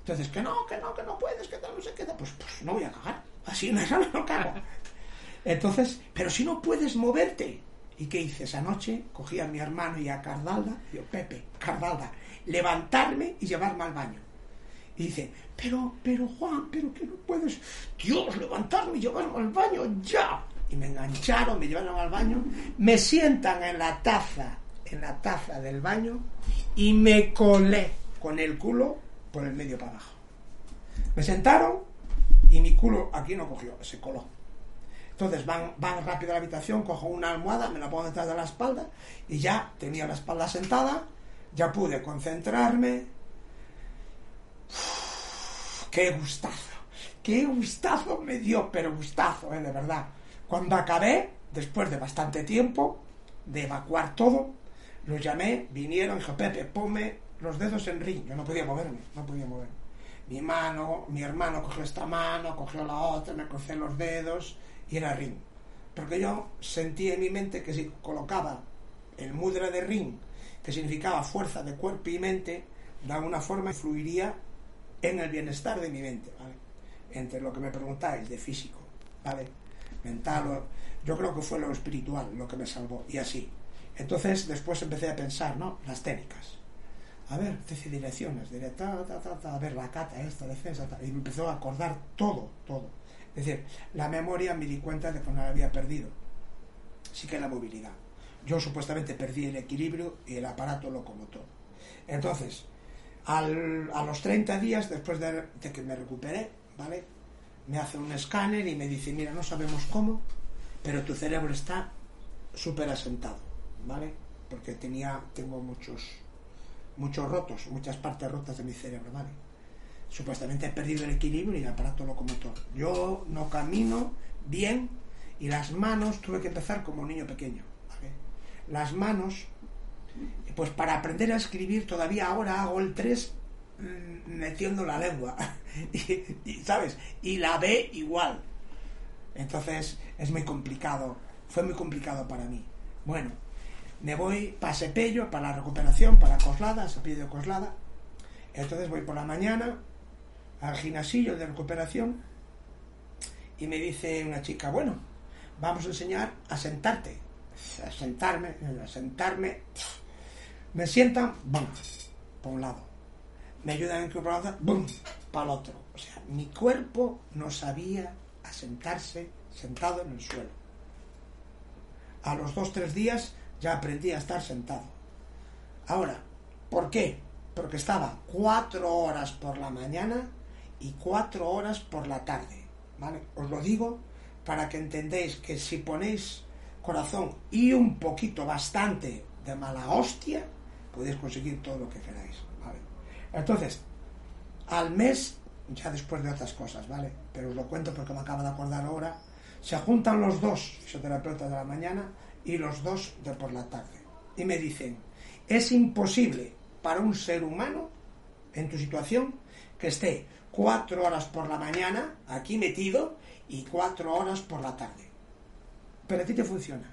Entonces, que no, que no, que no puedes, que tal, no sé qué. Pues, pues no voy a cagar. Así no, no cago. Entonces, pero si no puedes moverte. ¿Y qué hice esa noche? Cogí a mi hermano y a Cardalda, yo, Pepe, Cardalda, levantarme y llevarme al baño. Y dice, pero, pero Juan, pero que no puedes, Dios, levantarme y llevarme al baño, ya. Y me engancharon, me llevaron al baño, me sientan en la taza, en la taza del baño y me colé con el culo por el medio para abajo. Me sentaron y mi culo aquí no cogió, se coló. Entonces van, van rápido a la habitación, cojo una almohada, me la pongo detrás de la espalda y ya tenía la espalda sentada, ya pude concentrarme. ¡Qué gustazo! ¡Qué gustazo me dio! Pero gustazo, ¿eh? de verdad. Cuando acabé, después de bastante tiempo, de evacuar todo, los llamé, vinieron, dijo, Pepe, ponme los dedos en ring. Yo no podía moverme, no podía moverme. Mi mano, mi hermano cogió esta mano, cogió la otra, me crucé los dedos y era ring. Porque yo sentí en mi mente que si colocaba el mudra de ring, que significaba fuerza de cuerpo y mente, de alguna forma influiría en el bienestar de mi mente, ¿vale? Entre lo que me preguntáis de físico, ¿vale? Mental, yo creo que fue lo espiritual lo que me salvó, y así. Entonces después empecé a pensar, ¿no? Las técnicas. A ver, direcciones, diré, a ver, la cata, esta, defensa, y me empezó a acordar todo, todo. Es decir, la memoria me di cuenta de que no la había perdido. Sí que la movilidad. Yo supuestamente perdí el equilibrio y el aparato locomotor. Entonces, a los 30 días, después de, de, que me recuperé, ¿vale? Me hace un escáner y me dice, mira, no sabemos cómo, pero tu cerebro está súper asentado, ¿vale? Porque tenía, tengo muchos, muchos rotos, muchas partes rotas de mi cerebro, ¿vale? supuestamente he perdido el equilibrio y el aparato locomotor. Yo no camino bien y las manos tuve que empezar como un niño pequeño. Las manos, pues para aprender a escribir todavía ahora hago el 3 mmm, metiendo la lengua. y, y, ¿Sabes? Y la B igual. Entonces es muy complicado. Fue muy complicado para mí. Bueno, me voy para Sepello, para la recuperación, para Coslada, Sepello de Coslada. Entonces voy por la mañana, al gimnasillo de recuperación y me dice una chica, bueno, vamos a enseñar a sentarte, a sentarme, a sentarme, me sientan, ¡bum! por un lado, me ayudan a incorporar, ¡bum! para el otro. O sea, mi cuerpo no sabía asentarse sentado en el suelo. A los dos, tres días ya aprendí a estar sentado. Ahora, ¿por qué? Porque estaba cuatro horas por la mañana y cuatro horas por la tarde. ¿vale? Os lo digo para que entendáis que si ponéis corazón y un poquito bastante de mala hostia, podéis conseguir todo lo que queráis. ¿vale? Entonces, al mes, ya después de otras cosas, ¿vale? Pero os lo cuento porque me acabo de acordar ahora, se juntan los dos fisioterapeutas de la mañana y los dos de por la tarde. Y me dicen, es imposible para un ser humano en tu situación que esté cuatro horas por la mañana aquí metido y cuatro horas por la tarde. Pero a ti te funciona.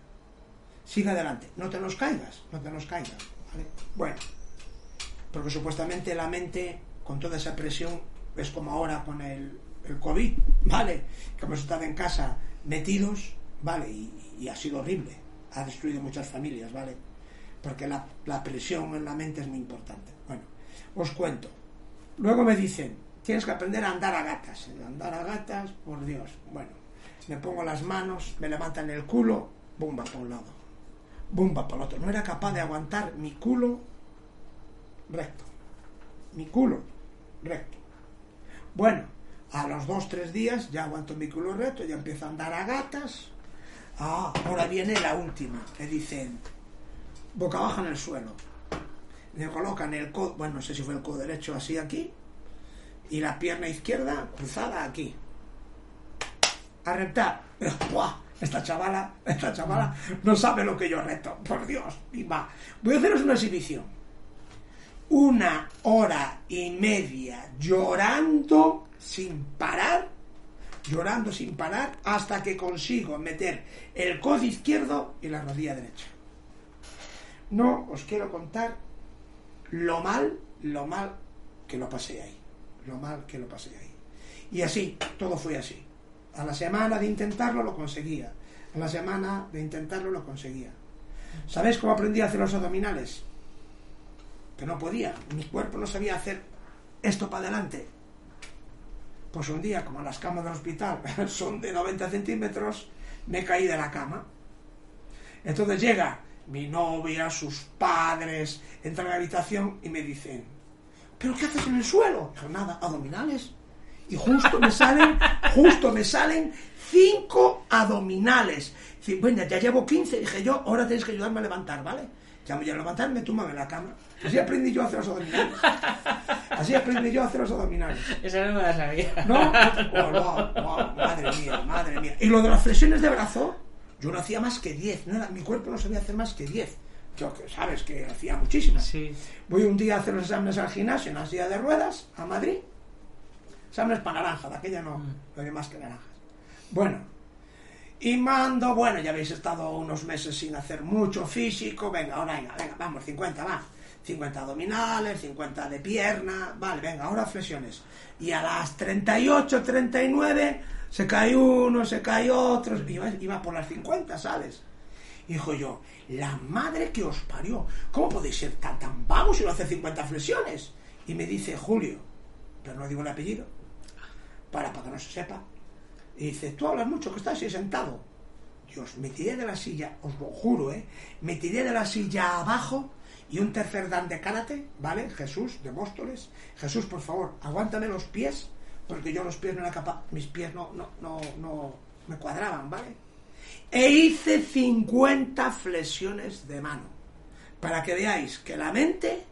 Sigue adelante. No te nos caigas, no te nos caigas. Bueno, porque supuestamente la mente, con toda esa presión, es como ahora con el, el COVID, ¿vale? Que hemos estado en casa metidos, ¿vale? Y ha sido horrible. Ha destruido muchas familias, ¿vale? porque la, presión en la mente es muy importante. Bueno, os cuento. Luego me dicen, tienes que aprender a andar a gatas. Andar a gatas, por Dios. Bueno, me pongo las manos, me levantan el culo, bumba por un lado, bumba por el otro. No era capaz de aguantar mi culo recto. Mi culo recto. Bueno, a los dos, tres días ya aguanto mi culo recto, ya empiezo a andar a gatas. Ah, ahora viene la última. Me dicen, boca abajo en el suelo. Me colocan el codo, bueno, no sé si fue el codo derecho así aquí, y la pierna izquierda cruzada aquí. A rentar. ¡Buah! Esta chavala, esta chavala no sabe lo que yo reto, por Dios. Y va. Voy a haceros una exhibición. Una hora y media llorando sin parar, llorando sin parar, hasta que consigo meter el codo izquierdo y la rodilla derecha. No os quiero contar lo mal, lo mal que lo pasé ahí. Lo mal que lo pasé ahí. Y así, todo fue así. A la semana de intentarlo lo conseguía. A la semana de intentarlo lo conseguía. ¿Sabéis cómo aprendí a hacer los abdominales? Que no podía. Mi cuerpo no sabía hacer esto para adelante. Pues un día, como las camas del hospital son de 90 centímetros, me caí de la cama. Entonces llega mi novia, sus padres, entran a la habitación y me dicen, ¿pero qué haces en el suelo? Nada, abdominales. Y justo me salen, justo me salen cinco abdominales. Bueno, ya llevo 15, dije yo, ahora tienes que ayudarme a levantar, ¿vale? Ya me voy a levantar, me tumban en la cama. Así aprendí yo a hacer los abdominales. Así aprendí yo a hacer los abdominales. Esa no me la sabía. ¿No? Oh, no, no, madre mía, madre mía. Y lo de las flexiones de brazo, yo no hacía más que 10. No mi cuerpo no sabía hacer más que 10. Yo, que sabes que hacía muchísimas. Sí. Voy un día a hacer los exámenes al gimnasio en la silla de ruedas, a Madrid. Exámenes para naranja, de aquella no, no había más que naranjas. Bueno, y mando, bueno, ya habéis estado unos meses sin hacer mucho físico, venga, ahora venga, venga, vamos, 50, va. 50 abdominales, 50 de pierna, vale, venga, ahora flexiones. Y a las 38, 39, se cae uno, se cae otro, iba, iba por las 50, ¿sabes? Hijo yo, la madre que os parió, ¿cómo podéis ser tan, tan vagos y no hacer 50 flexiones? Y me dice Julio, pero no digo el apellido, para, para que no se sepa. Y dice, tú hablas mucho, que estás ahí sentado. Dios, me tiré de la silla, os lo juro, ¿eh? Me tiré de la silla abajo y un tercer dan de karate, ¿vale? Jesús, de Móstoles. Jesús, por favor, aguántame los pies, porque yo los pies no era capaz, mis pies no, no, no, no me cuadraban, ¿vale? E hice 50 flexiones de mano, para que veáis que la mente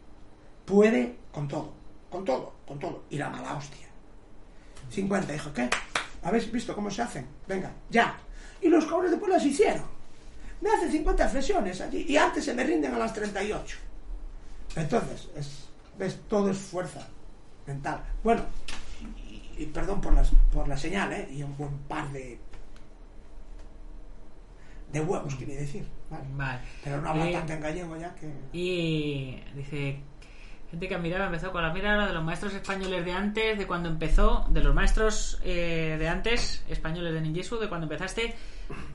puede con todo, con todo, con todo, y la mala hostia. 50, dijo, ¿qué? ¿Habéis visto cómo se hacen? Venga, ya. Y los cabrones después las hicieron. Me hacen 50 flexiones allí y antes se me rinden a las 38. Entonces, es, ves, todo es fuerza mental. Bueno, y, y perdón por, las, por la señal, ¿eh? Y un buen par de de huevos, quiere decir. Vale. Vale. Pero no habla Eh, tanto en gallego ya que... Y dice, gente que admiraba, empezó con la mirada de los maestros españoles de antes, de cuando empezó, de los maestros eh, de antes, españoles de ninjitsu, de cuando empezaste,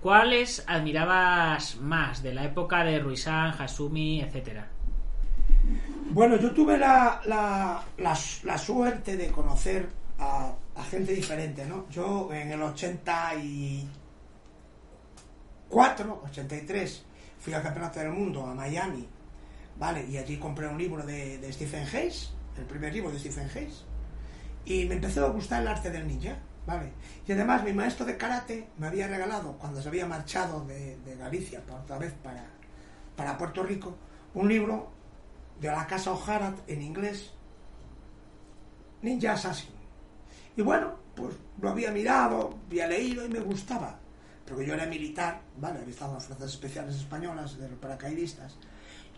¿cuáles admirabas más de la época de Ruizan, Hasumi, etcétera? Bueno, yo tuve la, la, la, la suerte de conocer a, a gente diferente, ¿no? Yo en el 84, 83, fui al Campeonato del Mundo a Miami, ¿vale? Y allí compré un libro de, Stephen Hayes, el primer libro de Stephen Hayes, y me empezó a gustar el arte del ninja, ¿vale? Y además mi maestro de karate me había regalado, cuando se había marchado de, de Galicia por otra vez para, para Puerto Rico, un libro de la casa O'Hara en inglés, Ninja Assassin. Y bueno, pues lo había mirado, había leído y me gustaba. Porque yo era militar, ¿vale? Había estado en las fuerzas especiales españolas, de los paracaidistas.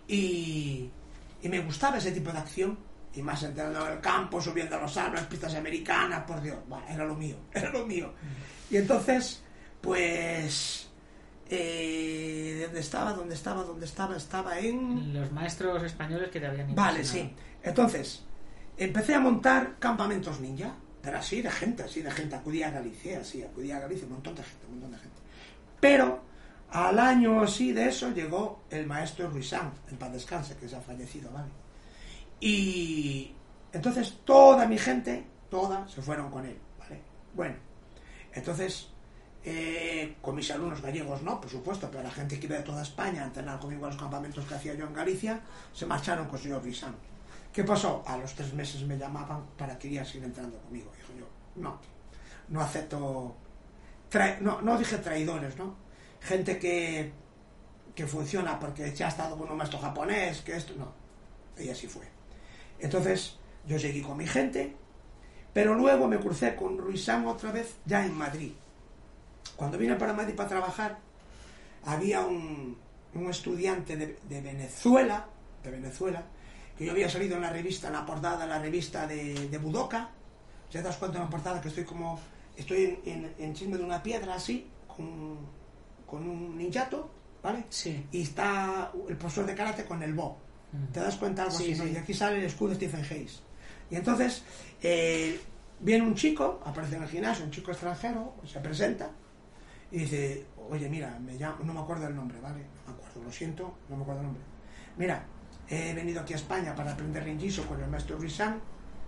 Y, y me gustaba ese tipo de acción. Y más entrando en el campo, subiendo a los árboles, pistas americanas, por Dios. Bueno, era lo mío, era lo mío. Y entonces, pues... Eh, ¿Dónde estaba? ¿Dónde estaba? ¿Dónde estaba? Estaba en... Los maestros españoles que te habían Vale, sí. Entonces, empecé a montar campamentos ninja, pero así de gente, así de gente. Acudía a Galicia, así, acudía a Galicia, un montón de gente, un montón de gente. Pero Al año así de eso llegó el maestro Ruizán, en paz descanse, que se ha fallecido, ¿vale? Y entonces toda mi gente, toda, se fueron con él, ¿vale? Bueno, entonces, eh, con mis alumnos gallegos no, por supuesto, pero la gente que iba de toda España a entrenar conmigo a los campamentos que hacía yo en Galicia, se marcharon con el señor Ruizán. ¿Qué pasó? A los tres meses me llamaban para que iba a seguir entrando conmigo. Dijo yo, no, no acepto, no, no dije traidores, ¿no? Gente que, que funciona porque ya ha estado con un maestro japonés, que esto, no. Y así fue. Entonces, yo seguí con mi gente, pero luego me crucé con Ruizán otra vez ya en Madrid. Cuando vine para Madrid para trabajar, había un, un estudiante de, Venezuela, de Venezuela, que yo había salido en la revista, en la portada de la revista de, Budoka. ¿Ya te das cuenta en la portada que estoy como, estoy en, en, encima de una piedra así, con, con un ninjato, ¿vale? Sí. Y está el profesor de karate con el bo. ¿Te das cuenta algo Sí, así? no? Y aquí sale el escudo de Stephen Hayes. Y entonces eh, viene un chico, aparece en el gimnasio, un chico extranjero, se presenta y dice, oye, mira, me llamo, no me acuerdo el nombre, ¿vale? No me acuerdo, lo siento, no me acuerdo el nombre. Mira, he venido aquí a España para aprender Rinjiso con el maestro Rizán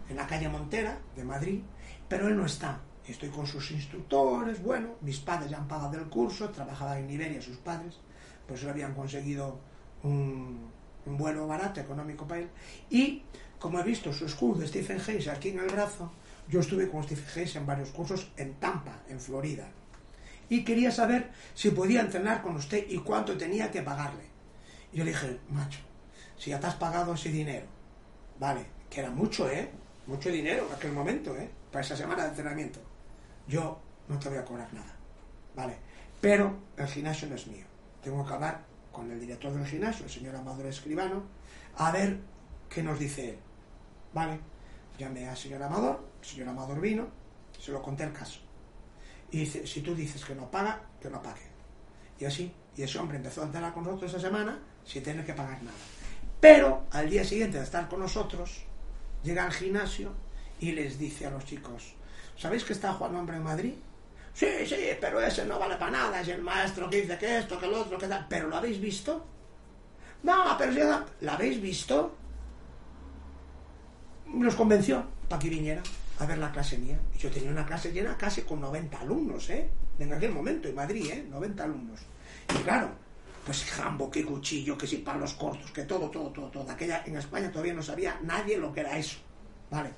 en la calle Montera de Madrid, pero él no está. Estoy con sus instructores, bueno, mis padres ya han pagado el curso, trabajaban en Iberia sus padres, pues habían conseguido un, un vuelo barato, económico para él. Y como he visto su escudo de Stephen Hayes aquí en el brazo, yo estuve con Stephen Hayes en varios cursos en Tampa, en Florida. Y quería saber si podía entrenar con usted y cuánto tenía que pagarle. Y yo le dije, macho, si ya te has pagado ese dinero, vale, que era mucho, ¿eh? Mucho dinero en aquel momento, ¿eh? Para esa semana de entrenamiento. Yo no te voy a cobrar nada, ¿vale? Pero el gimnasio no es mío. Tengo que hablar con el director del gimnasio, el señor Amador Escribano, a ver qué nos dice él, ¿vale? Llamé al señor Amador, el señor Amador vino, se lo conté el caso. Y dice, si tú dices que no paga, que no pague. Y así, y ese hombre empezó a entrenar con nosotros esa semana sin tener que pagar nada. Pero al día siguiente de estar con nosotros, llega al gimnasio y les dice a los chicos, ¿sabéis que está Juan Hombre en Madrid? Sí, sí, pero ese no vale para nada, es el maestro que dice que esto, que lo otro, que tal. ¿Pero lo habéis visto? No, pero si. ¿La habéis visto? Nos convenció para que viniera a ver la clase mía. Yo tenía una clase llena casi con 90 alumnos, ¿eh? En aquel momento, en Madrid, ¿eh? 90 alumnos. Y claro, pues jambo, que cuchillo, que si palos cortos, que todo, todo, todo, todo. Aquella, en España todavía no sabía nadie lo que era eso, ¿vale?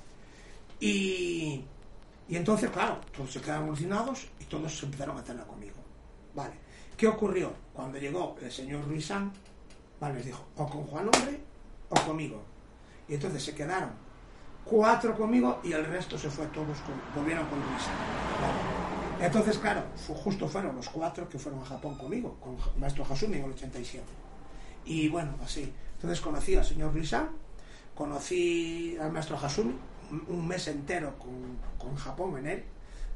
Y, y entonces, claro, todos se quedaron alucinados y todos se empezaron a entrenar conmigo, ¿vale? ¿Qué ocurrió? Cuando llegó el señor Ruizán, ¿vale? Les dijo, o con Juan Hombre o conmigo. Y entonces se quedaron cuatro conmigo y el resto se fue todos, con, volvieron con Luisa. ¿vale? Entonces, claro, justo fueron los cuatro que fueron a Japón conmigo, con maestro Hasumi en el 87. Y bueno, así. Entonces conocí al señor Luisa, conocí al maestro Hasumi, un, mes entero con, con Japón en él.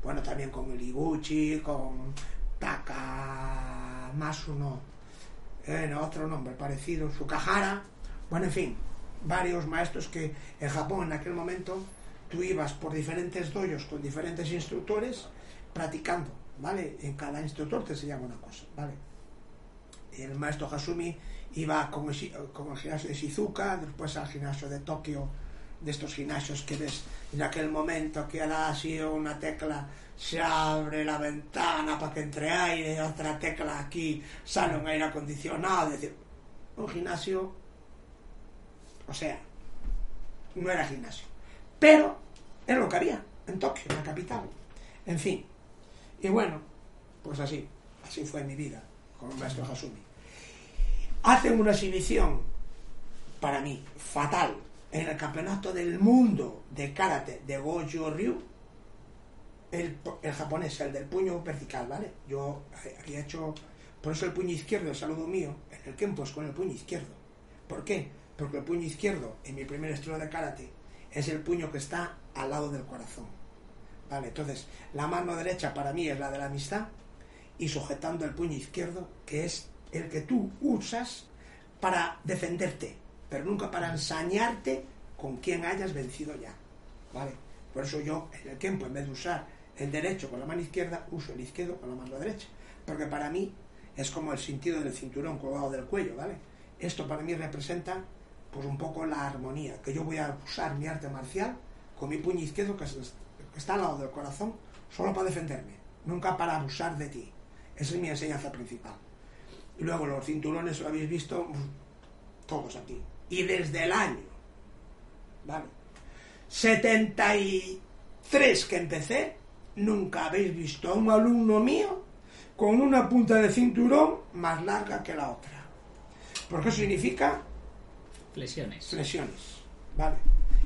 Bueno, también con el Iguchi, con Taka Masuno, eh, otro nombre parecido, Sukahara. Bueno, en fin, varios maestros que en Japón en aquel momento tú ibas por diferentes doyos con diferentes instructores practicando, ¿vale? En cada instructor te enseñaba una cosa, ¿vale? El maestro Hasumi iba con el, con el gimnasio de Shizuka, después al gimnasio de Tokio, de estos gimnasios que ves en aquel momento que da así una tecla, se abre la ventana para que entre aire, otra tecla aquí, sale un aire acondicionado, es decir, un gimnasio o sea, no era gimnasio. Pero era lo que había en Tokio, en la capital. En fin. Y bueno, pues así. Así fue mi vida con el maestro Hasumi. Hacen una exhibición, para mí, fatal, en el campeonato del mundo de karate de Goju Ryu. El, el japonés, el del puño vertical, ¿vale? Yo eh, había hecho, por eso el puño izquierdo, el saludo mío, en el Kempo es con el puño izquierdo. ¿Por qué? Porque el puño izquierdo, en mi primer estilo de karate, es el puño que está al lado del corazón. ¿Vale? Entonces, la mano derecha para mí es la de la amistad y sujetando el puño izquierdo, que es el que tú usas para defenderte, pero nunca para ensañarte con quien hayas vencido ya. ¿Vale? Por eso yo en el tiempo, en vez de usar el derecho con la mano izquierda, uso el izquierdo con la mano derecha. Porque para mí Es como el sentido del cinturón colgado del cuello, ¿vale? Esto para mí representa pues un poco la armonía, que yo voy a usar mi arte marcial con mi puño izquierdo que es- que está al lado del corazón solo para defenderme, nunca para abusar de ti. Esa es mi enseñanza principal. Y luego los cinturones lo habéis visto todos aquí. Y desde el año, ¿vale? 73 que empecé, nunca habéis visto a un alumno mío con una punta de cinturón más larga que la otra. Porque eso significa Flexiones. flexiones, ¿vale?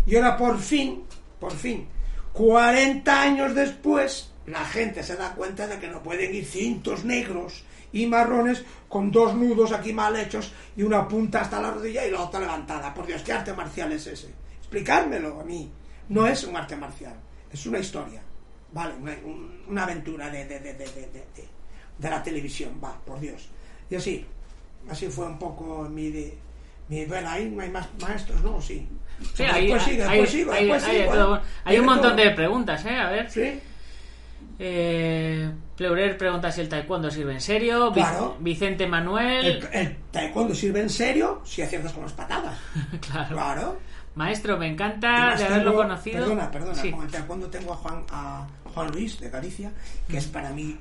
Y ahora por fin, por fin, 40 años después, la gente se da cuenta de que no pueden ir cintos negros y marrones con dos nudos aquí mal hechos y una punta hasta la rodilla y la otra levantada. Por Dios, ¿qué arte marcial es ese? Explicármelo a mí. No es un arte marcial, es una historia, ¿vale? Una, un- una aventura de, de, de, de, de, de- de- de la televisión, va, por Dios. Y así, así fue un poco mi... Mi bueno, ahí no hay más maestros, ¿no? Sí. Sí, hay, Después hay- después hay- después hay bueno. Hay un montón todo. de preguntas, ¿eh? A ver. Sí, Eh, Pleurer pregunta si el taekwondo sirve en serio. Claro. Vicente el, Manuel. el taekwondo sirve en serio si aciertas con las patadas. claro. Claro. Maestro, me encanta de haberlo tengo- conocido. Perdona, perdona. Sí. Con el taekwondo tengo a Juan, a Juan Luis de Galicia, que es para mí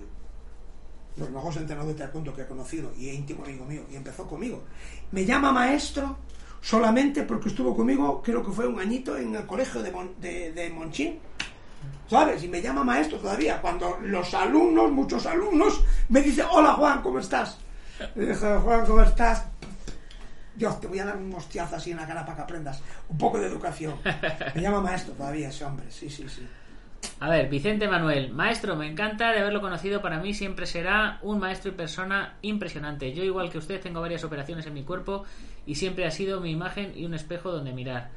los mejores entrenadores de taekwondo que he conocido y es íntimo amigo mío. Y empezó conmigo. Me llama maestro solamente porque estuvo conmigo, creo que fue un añito en el colegio de, Mon- de, de Monchín. ¿Sabes? Y me llama maestro todavía. Cuando los alumnos, muchos alumnos, me dicen, hola Juan, ¿cómo estás? Le dije, Juan, ¿cómo estás? Dios, te voy a dar un hostiazo así en la cara para que aprendas. Un poco de educación. Me llama maestro todavía ese hombre, sí, sí, sí. A ver, Vicente Manuel, maestro, me encanta de haberlo conocido. Para mí siempre será un maestro y persona impresionante. Yo, igual que usted, tengo varias operaciones en mi cuerpo y siempre ha sido mi imagen y un espejo donde mirar.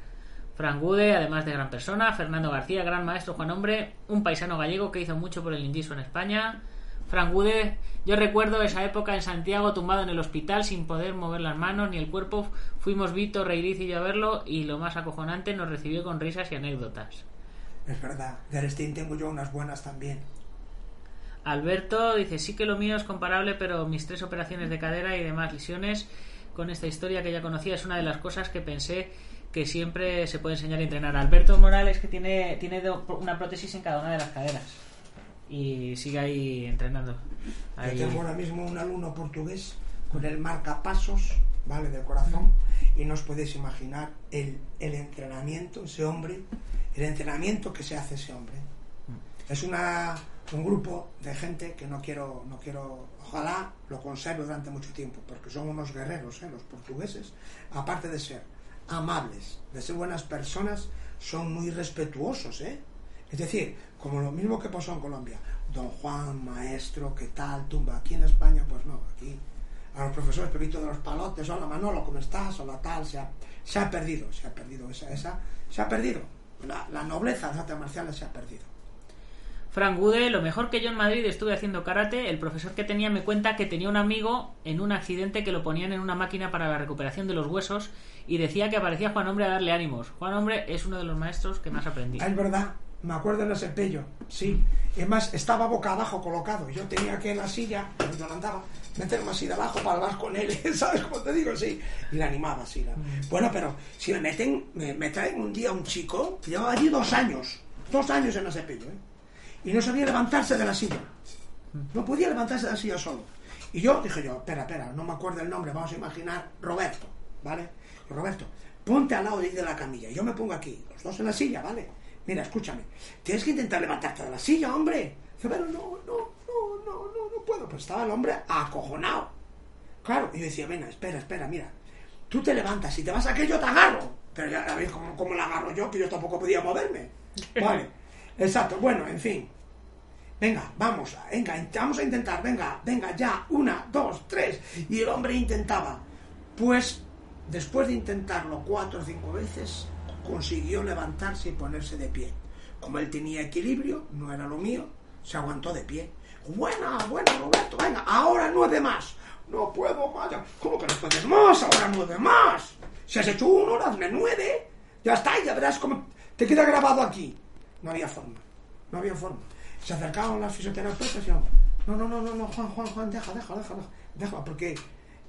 Frank Gude, además de gran persona. Fernando García, gran maestro Juan Hombre, un paisano gallego que hizo mucho por el indiso en España. Frank Gude, yo recuerdo esa época en Santiago tumbado en el hospital sin poder mover las manos ni el cuerpo. Fuimos Vito, Reiriz y yo a verlo y lo más acojonante nos recibió con risas y anécdotas. Es verdad. De Arestín tengo yo unas buenas también. Alberto dice, sí que lo mío es comparable, pero mis tres operaciones de cadera y demás lesiones con esta historia que ya conocía es una de las cosas que pensé que siempre se puede enseñar y entrenar. Alberto Morales que tiene, tiene una prótesis en cada una de las caderas y sigue ahí entrenando. Ahí. Yo tengo ahora mismo un alumno portugués con el marcapasos, ¿vale? Del corazón. Y no os podéis imaginar el, el entrenamiento, ese hombre, el entrenamiento que se hace ese hombre. Es una, un grupo de gente que no quiero, no quiero, ojalá lo conserve durante mucho tiempo, porque son unos guerreros, ¿eh? los portugueses, aparte de ser amables, de ser buenas personas, son muy respetuosos, ¿eh? Es decir, como lo mismo que pasó en Colombia, don Juan, maestro, ¿qué tal? Tumba. Aquí en España, pues no, aquí a los profesores Pepito de los Palotes, hola Manolo, ¿cómo estás? Hola tal, se ha, se ha perdido, se ha perdido esa, esa, se ha perdido. La, nobleza de las artes marciales se ha perdido. Frank Gude, lo mejor que yo en Madrid estuve haciendo karate, el profesor que tenía me cuenta que tenía un amigo en un accidente que lo ponían en una máquina para la recuperación de los huesos y decía que aparecía Juan Hombre a darle ánimos. Juan Hombre es uno de los maestros que más aprendí. Es verdad, me acuerdo en ese pello, sí. Y además estaba boca abajo colocado. Yo tenía que en la silla, cuando yo andaba, meterme así de abajo para hablar con él, ¿sabes cómo te digo? Sí. Y le animaba así. la- Bueno, pero si me meten, me, me traen un día un chico que llevaba allí dos años, dos años en ese pello, ¿eh? Y no sabía levantarse de la silla. No podía levantarse de la silla solo. Y yo dije yo, espera, espera, no me acuerdo el nombre, vamos a imaginar Roberto, ¿vale? Roberto, ponte al lado de, de la camilla, yo me pongo aquí, los dos en la silla, ¿vale? Mira, escúchame, tienes que intentar levantarte de la silla, hombre. Dice, pero no, no, no, no, no, no puedo. Pues estaba el hombre acojonado. Claro, y yo decía, venga, espera, espera, mira, tú te levantas y te vas a que yo te agarro. Pero ya veis cómo, cómo la agarro yo, que yo tampoco podía moverme. Vale, exacto, bueno, en fin. Venga, vamos, venga, vamos a intentar, venga, venga, ya, una, dos, tres. Y el hombre intentaba. Pues, después de intentarlo cuatro o cinco veces, consiguió levantarse y ponerse de pie. Como él tenía equilibrio, no era lo mío, se aguantó de pie. Buena, buena, Roberto, venga, ahora nueve más. No puedo más. ¿cómo que no puedes más? Ahora nueve más. Si has hecho uno, hazme nueve. Ya está, ya verás cómo te queda grabado aquí. No había forma, no había forma. Se acercaban las fisioterapeutas y no, no, no, no, no, Juan, Juan, Juan, deja, deja, deja, deja, porque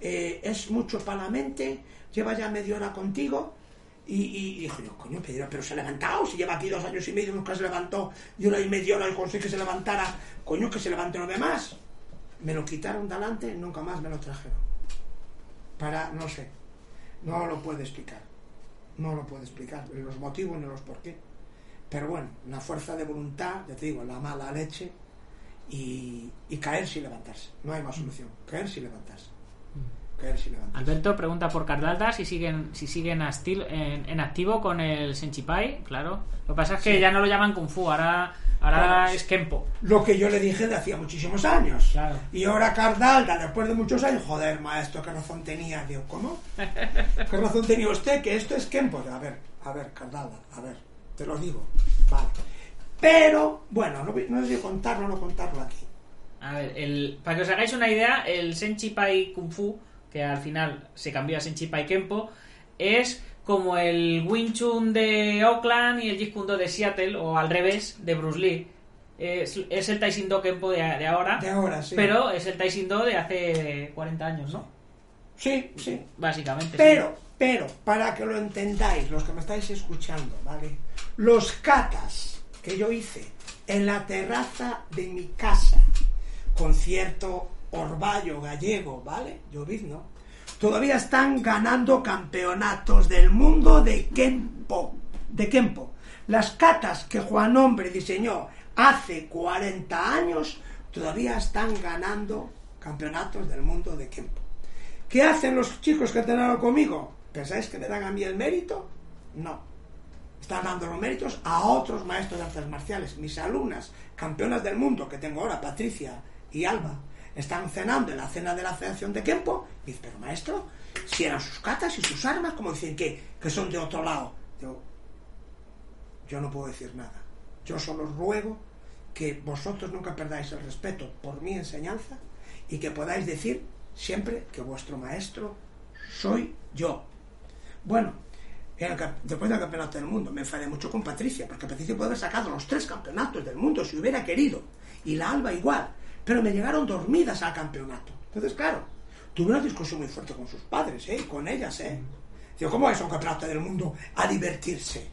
eh, es mucho para la mente, lleva ya media hora contigo. Y, y dijo yo, coño, pero, pero se ha levantado, si lleva aquí dos años y medio, nunca se levantó, y una y media hora y conseguí que se levantara, coño, que se levante lo demás. Me lo quitaron de adelante, nunca más me lo trajeron. Para, no sé, no lo puedo explicar. No lo puedo explicar, ni los motivos ni los por qué. Pero bueno, la fuerza de voluntad, ya te digo, la mala leche y, y caerse y levantarse. No hay más solución. Caerse y levantarse. Caerse y levantarse. Alberto pregunta por Cardalda si siguen si siguen astil- en, en activo con el Senchipai, claro. Lo que pasa es que Sí. ya no lo llaman Kung Fu, ahora, ahora Claro. es Kempo. Lo que yo le dije de hacía muchísimos años. Claro. Y ahora Cardalda, después de muchos años, joder, maestro, qué razón tenía. Digo, ¿cómo? ¿Qué razón tenía usted? Que esto es Kempo. A ver, a ver, Cardalda, a ver, te lo digo. Vale. Pero, bueno, no, no sé si contarlo o no contarlo aquí. A ver, el, para que os hagáis una idea, el Senchipai Kung Fu, que al final se cambió a Senchipai Kempo, es como el Wing Chun de Oakland y el Jeet Kune Do de Seattle, o al revés, de Bruce Lee. Es, es el Taishin Do Kempo de, de ahora, De ahora, sí. pero es el Taishin Do de hace 40 años, ¿no? Sí, sí. Básicamente. sí. Pero, pero, para que lo entendáis, los que me estáis escuchando, ¿vale? Los catas que yo hice en la terraza de mi casa, con cierto orvallo gallego, ¿vale? Llovizno, todavía están ganando campeonatos del mundo de Kempo. De Kempo. Las catas que Juan Hombre diseñó hace 40 años todavía están ganando campeonatos del mundo de Kempo. ¿Qué hacen los chicos que entrenaron conmigo? ¿Pensáis que me dan a mí el mérito? No. Están dando los méritos a otros maestros de artes marciales. Mis alumnas, campeonas del mundo que tengo ahora, Patricia y Alba, están cenando en la cena de la Federación de Kempo. Y dice, pero maestro, si eran sus catas y sus armas, como dicen que, que son de otro lado. Digo, yo no puedo decir nada. Yo solo ruego que vosotros nunca perdáis el respeto por mi enseñanza y que podáis decir siempre que vuestro maestro soy yo. Bueno, después del campeonato del mundo me enfadé mucho con Patricia, porque Patricia puede haber sacado los tres campeonatos del mundo si hubiera querido, y la Alba igual, pero me llegaron dormidas al campeonato. Entonces, claro, tuve una discusión muy fuerte con sus padres, ¿eh? con ellas, ¿eh? Digo, ¿cómo es un campeonato del mundo a divertirse?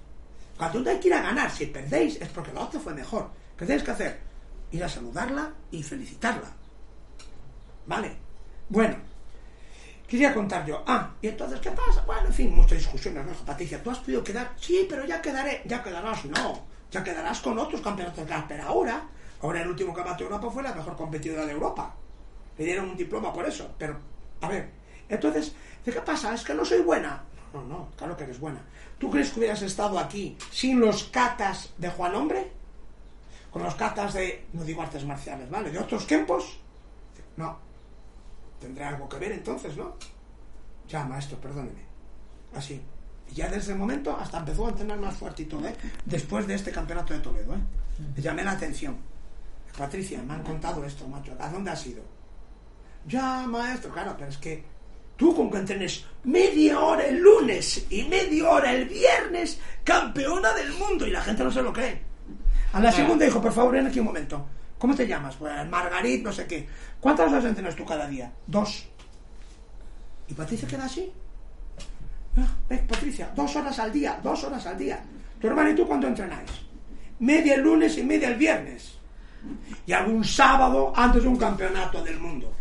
Cuando hay que ir a ganar, si perdéis es porque la otra fue mejor. ¿Qué tenéis que hacer? Ir a saludarla y felicitarla. ¿Vale? Bueno, quería contar yo. Ah, y entonces, ¿qué pasa? Bueno, en fin, muchas discusiones, ¿no? Patricia, ¿tú has podido quedar? Sí, pero ya quedaré. Ya quedarás, no. Ya quedarás con otros campeonatos de Pero ahora, ahora el último campeonato de Europa fue la mejor competidora de Europa. Le dieron un diploma por eso. Pero, a ver, entonces, ¿de qué pasa? ¿Es que no soy buena? No, no, claro que eres buena. ¿Tú crees que hubieras estado aquí sin los catas de Juan Hombre? Con los catas de, no digo artes marciales, ¿vale? De otros tiempos. No. Tendrá algo que ver entonces, ¿no? Ya, maestro, perdóneme. Así. Y ya desde ese momento hasta empezó a entrenar más fuerte y todo, ¿eh? Después de este campeonato de Toledo, ¿eh? Llamé la atención. Patricia, me han contado esto, macho. ¿A dónde has ido? Ya, maestro, claro, pero es que tú con que entrenes media hora el lunes y media hora el viernes, campeona del mundo, y la gente no se lo cree. A la segunda dijo, por favor, ven aquí un momento. ¿Cómo te llamas? Pues Margarit, no sé qué. ¿Cuántas horas entrenas tú cada día? Dos. ¿Y Patricia queda así? Ah, Patricia, dos horas al día, dos horas al día. ¿Tu hermana y tú cuándo entrenáis? Media el lunes y media el viernes. Y algún sábado antes de un campeonato del mundo.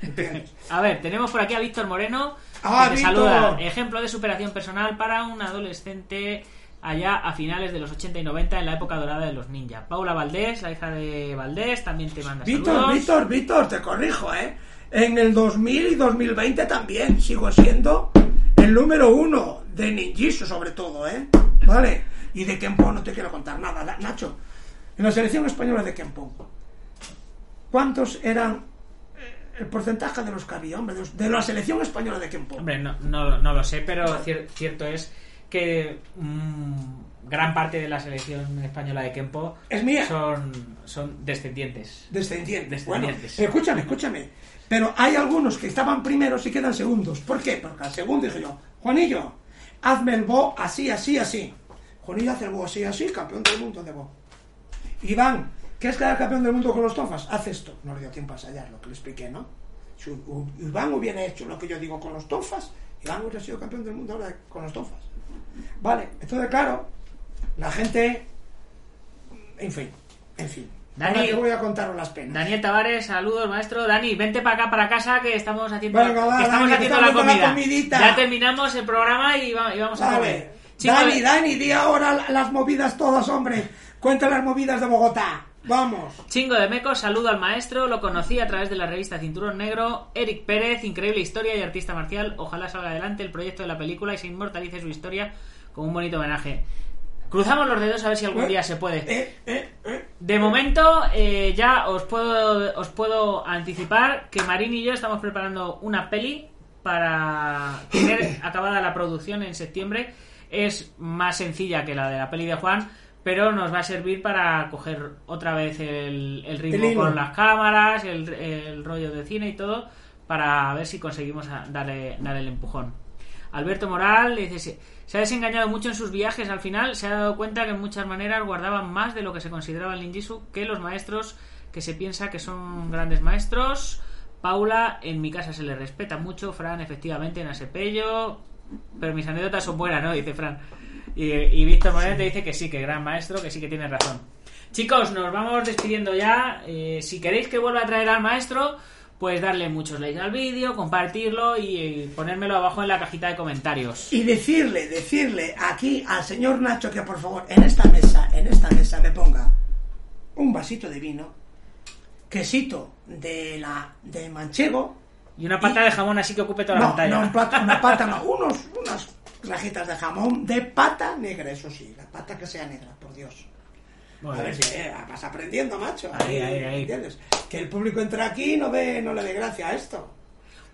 ¿Entiendes? A ver, tenemos por aquí a Víctor Moreno. Ah, que te saluda. Ejemplo de superación personal para un adolescente allá a finales de los 80 y 90 en la época dorada de los ninja. Paula Valdés, la hija de Valdés, también te manda Víctor, saludos. Víctor, Víctor, te corrijo, ¿eh? En el 2000 y 2020 también sigo siendo el número uno de ninjitsu sobre todo, ¿eh? ¿Vale? Y de Kempo no te quiero contar nada, Nacho. En la selección española de Kempo, ¿cuántos eran eh, el porcentaje de los que había, hombre, de, la selección española de Kempo? Hombre, no, no, no lo sé, pero cier- cierto es que mm, gran parte de la selección española de Kempo Es mía. son, son descendientes. Descendientes. Descendientes. Bueno, escúchame, escúchame. Pero hay algunos que estaban primeros y quedan segundos. ¿Por qué? Porque al segundo dije yo, Juanillo, hazme el bo así, así, así. Juanillo hace el bo así, así, campeón del mundo de bo. Iván, ¿Quieres quedar campeón del mundo con los tonfas? Haz esto. No le dio tiempo a ensayar lo que le expliqué, ¿no? Si Iván hubiera hecho lo que yo digo con los tonfas, Iván hubiera sido campeón del mundo ahora con los tonfas. Vale, entonces claro, la gente... En fin, en fin. Dani- voy a contaros las penas. Daniel Tavares, saludos, maestro. Dani, vente para acá, para casa, que estamos haciendo, Venga, va, que estamos Dani, haciendo la estamos haciendo la comida. comidita. ya terminamos el programa y, va- y vamos a Vale. comer. Chicos, Dani, Dani, di ahora la- las movidas todas, hombre. Cuenta las movidas de Bogotá. Vamos. Chingo de mecos, saludo al maestro, lo conocí a través de la revista Cinturón Negro. Eric Pérez, increíble historia y artista marcial. Ojalá salga adelante el proyecto de la película y se inmortalice su historia con un bonito homenaje. Cruzamos los dedos a ver si algún día se puede. Eh, eh, eh. De momento, eh, ya os puedo, os puedo anticipar que Marín y yo estamos preparando una peli para tener acabada la producción en septiembre. Es más sencilla que la de la peli de Juan, pero nos va a servir para coger otra vez el, el ritmo El con las cámaras, el, el rollo de cine y todo, para ver si conseguimos darle, darle el empujón. Alberto Moral dice, "Se- se ha desengañado mucho en sus viajes al final, se ha dado cuenta que en muchas maneras guardaban más de lo que se consideraba el ninjitsu que los maestros que se piensa que son grandes maestros. Paula, en mi casa se le respeta mucho, Fran, efectivamente, en Asepello, pero mis anécdotas son buenas, ¿no? Dice Fran. Y, y Víctor Moreno te dice que sí, que gran maestro, que sí que tiene razón. Chicos, nos vamos despidiendo ya. Eh, si queréis que vuelva a traer al maestro, pues darle muchos likes al vídeo, compartirlo y, ponérmelo abajo en la cajita de comentarios. Y decirle, decirle aquí al señor Nacho que por favor en esta mesa, en esta mesa me ponga un vasito de vino, quesito de la de manchego, Y una pata de jamón así que ocupe toda la pantalla. no, un plato- una pata, no, unos, unas rajitas de jamón de pata negra, eso sí, la pata que sea negra, por Dios. Bueno, a ver si eh, vas aprendiendo, macho. Ahí, ahí, ahí. ¿entiendes? Que el público entre aquí y no ve, no le dé gracia a esto.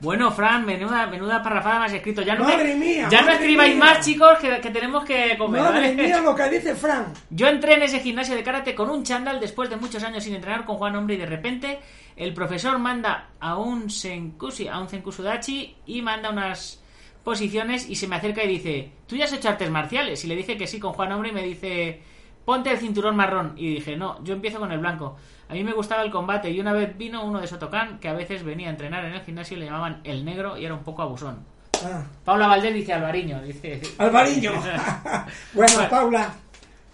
Bueno, Fran, menuda, menuda parrafada más escrito. Ya no, me- Madre mía, ya no escribáis mía. más, chicos, que, que tenemos que comer. Madre mía lo que dice Frank. Yo entré en ese gimnasio de karate con un chándal después de muchos años sin entrenar con Juan Hombre y de repente el profesor manda a un senkushi, a un senkusudachi y manda unas posiciones y se me acerca y dice, ¿tú ya has hecho artes marciales? Y le dije que sí con Juan Hombre y me dice, ponte el cinturón marrón. Y dije, no, yo empiezo con el blanco. A mí me gustaba el combate y una vez vino uno de Sotokan que a veces venía a entrenar en el gimnasio y le llamaban el negro y era un poco abusón. Ah, Paula Valdés dice Alvariño, dice... Alvariño. bueno, Bueno. Paula,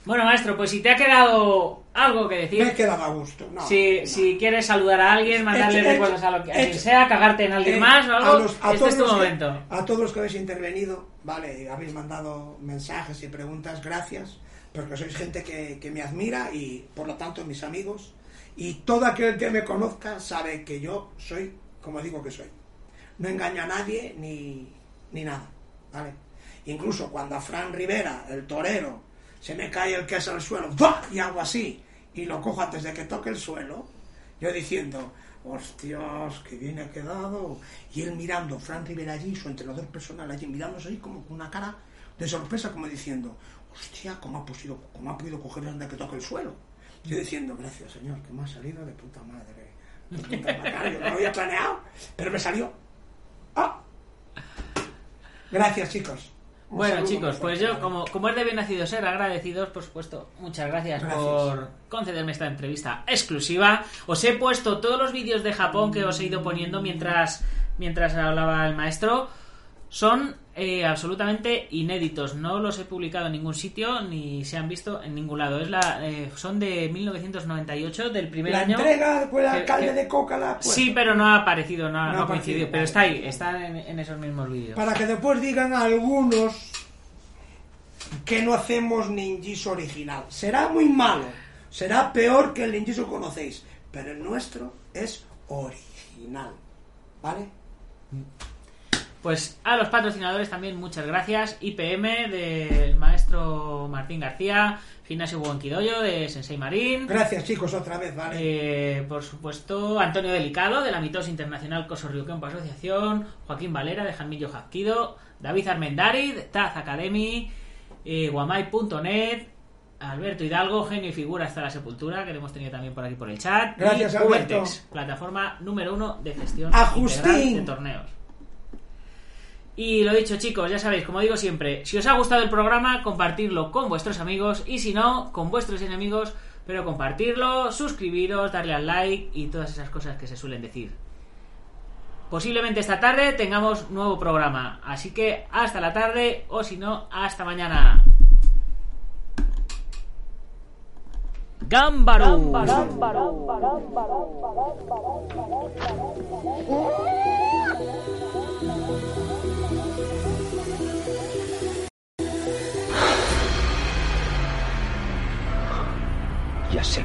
Bueno, maestro, pues si te ha quedado algo que decir... me quedaba a gusto. No, Si, no. si quieres saludar a alguien, mandarle Hecho, recuerdos a, lo que, a quien sea, cagarte en alguien Eh, más o algo, a los- a este es tu que- momento. a todos los que habéis intervenido, vale, habéis mandado mensajes y preguntas, gracias, porque sois gente que, que me admira y por lo tanto mis amigos. Y todo aquel que me conozca sabe que yo soy como digo que soy. No engaño a nadie ni, ni nada, ¿vale? Incluso cuando a Fran Rivera, el torero, se me cae el queso al suelo, ¡buah! y hago así, y lo cojo antes de que toque el suelo, yo diciendo, hostias, que bien ha quedado. Y él mirando, Fran Rivera allí, su entrenador personal allí, mirándose ahí como con una cara de sorpresa, como diciendo, hostia, ¿cómo ha, podido, cómo ha podido coger antes de que toque el suelo? Yo diciendo, gracias señor, que me ha salido de puta madre. De puta madre. Yo no lo había planeado, pero me salió. ¡Ah! Gracias, chicos. Bueno, chicos, pues yo, como, como es de bien nacido ser, agradecidos, por supuesto, muchas gracias, Gracias. por concederme esta entrevista exclusiva. Os he puesto todos los vídeos de Japón que os he ido poniendo mientras, mientras hablaba el maestro. Son eh, absolutamente inéditos, no los he publicado en ningún sitio ni se han visto en ningún lado. Es la, eh, son de 1998, del primer La año. entrega fue el que- alcalde que- de Coca la. Sí, pero no ha aparecido, no, ha- No no ha coincidido. Pero está ahí, está en, en esos mismos vídeos. Para que después digan algunos que no hacemos ninjitsu original. Será muy malo, será peor que el ninjitsu que conocéis, pero el nuestro es original. ¿Vale? Pues a los patrocinadores también muchas gracias. IPM del maestro Martín García, Gimnasio Buenquidoyo de Sensei Marín. Gracias, chicos, otra vez, ¿vale? Eh, por supuesto, Antonio Delicado de la Mitos Internacional Coso Ryukenpo Asociación, Joaquín Valera de Jamillo Jazquido, David Armendari de Taz Academy, eh, Guamai.net, Alberto Hidalgo, genio y figura hasta la sepultura, que le hemos tenido también por aquí por el chat. Gracias, y Alberto. Plataforma número uno de gestión de torneos. Y lo dicho, chicos, ya sabéis, como digo siempre, si os ha gustado el programa, compartirlo con vuestros amigos y si no, con vuestros enemigos, pero compartirlo, suscribiros, darle al like y todas esas cosas que se suelen decir. Posiblemente esta tarde tengamos nuevo programa, así que hasta la tarde o si no, hasta mañana. Gámbaro. Ya sé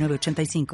906985.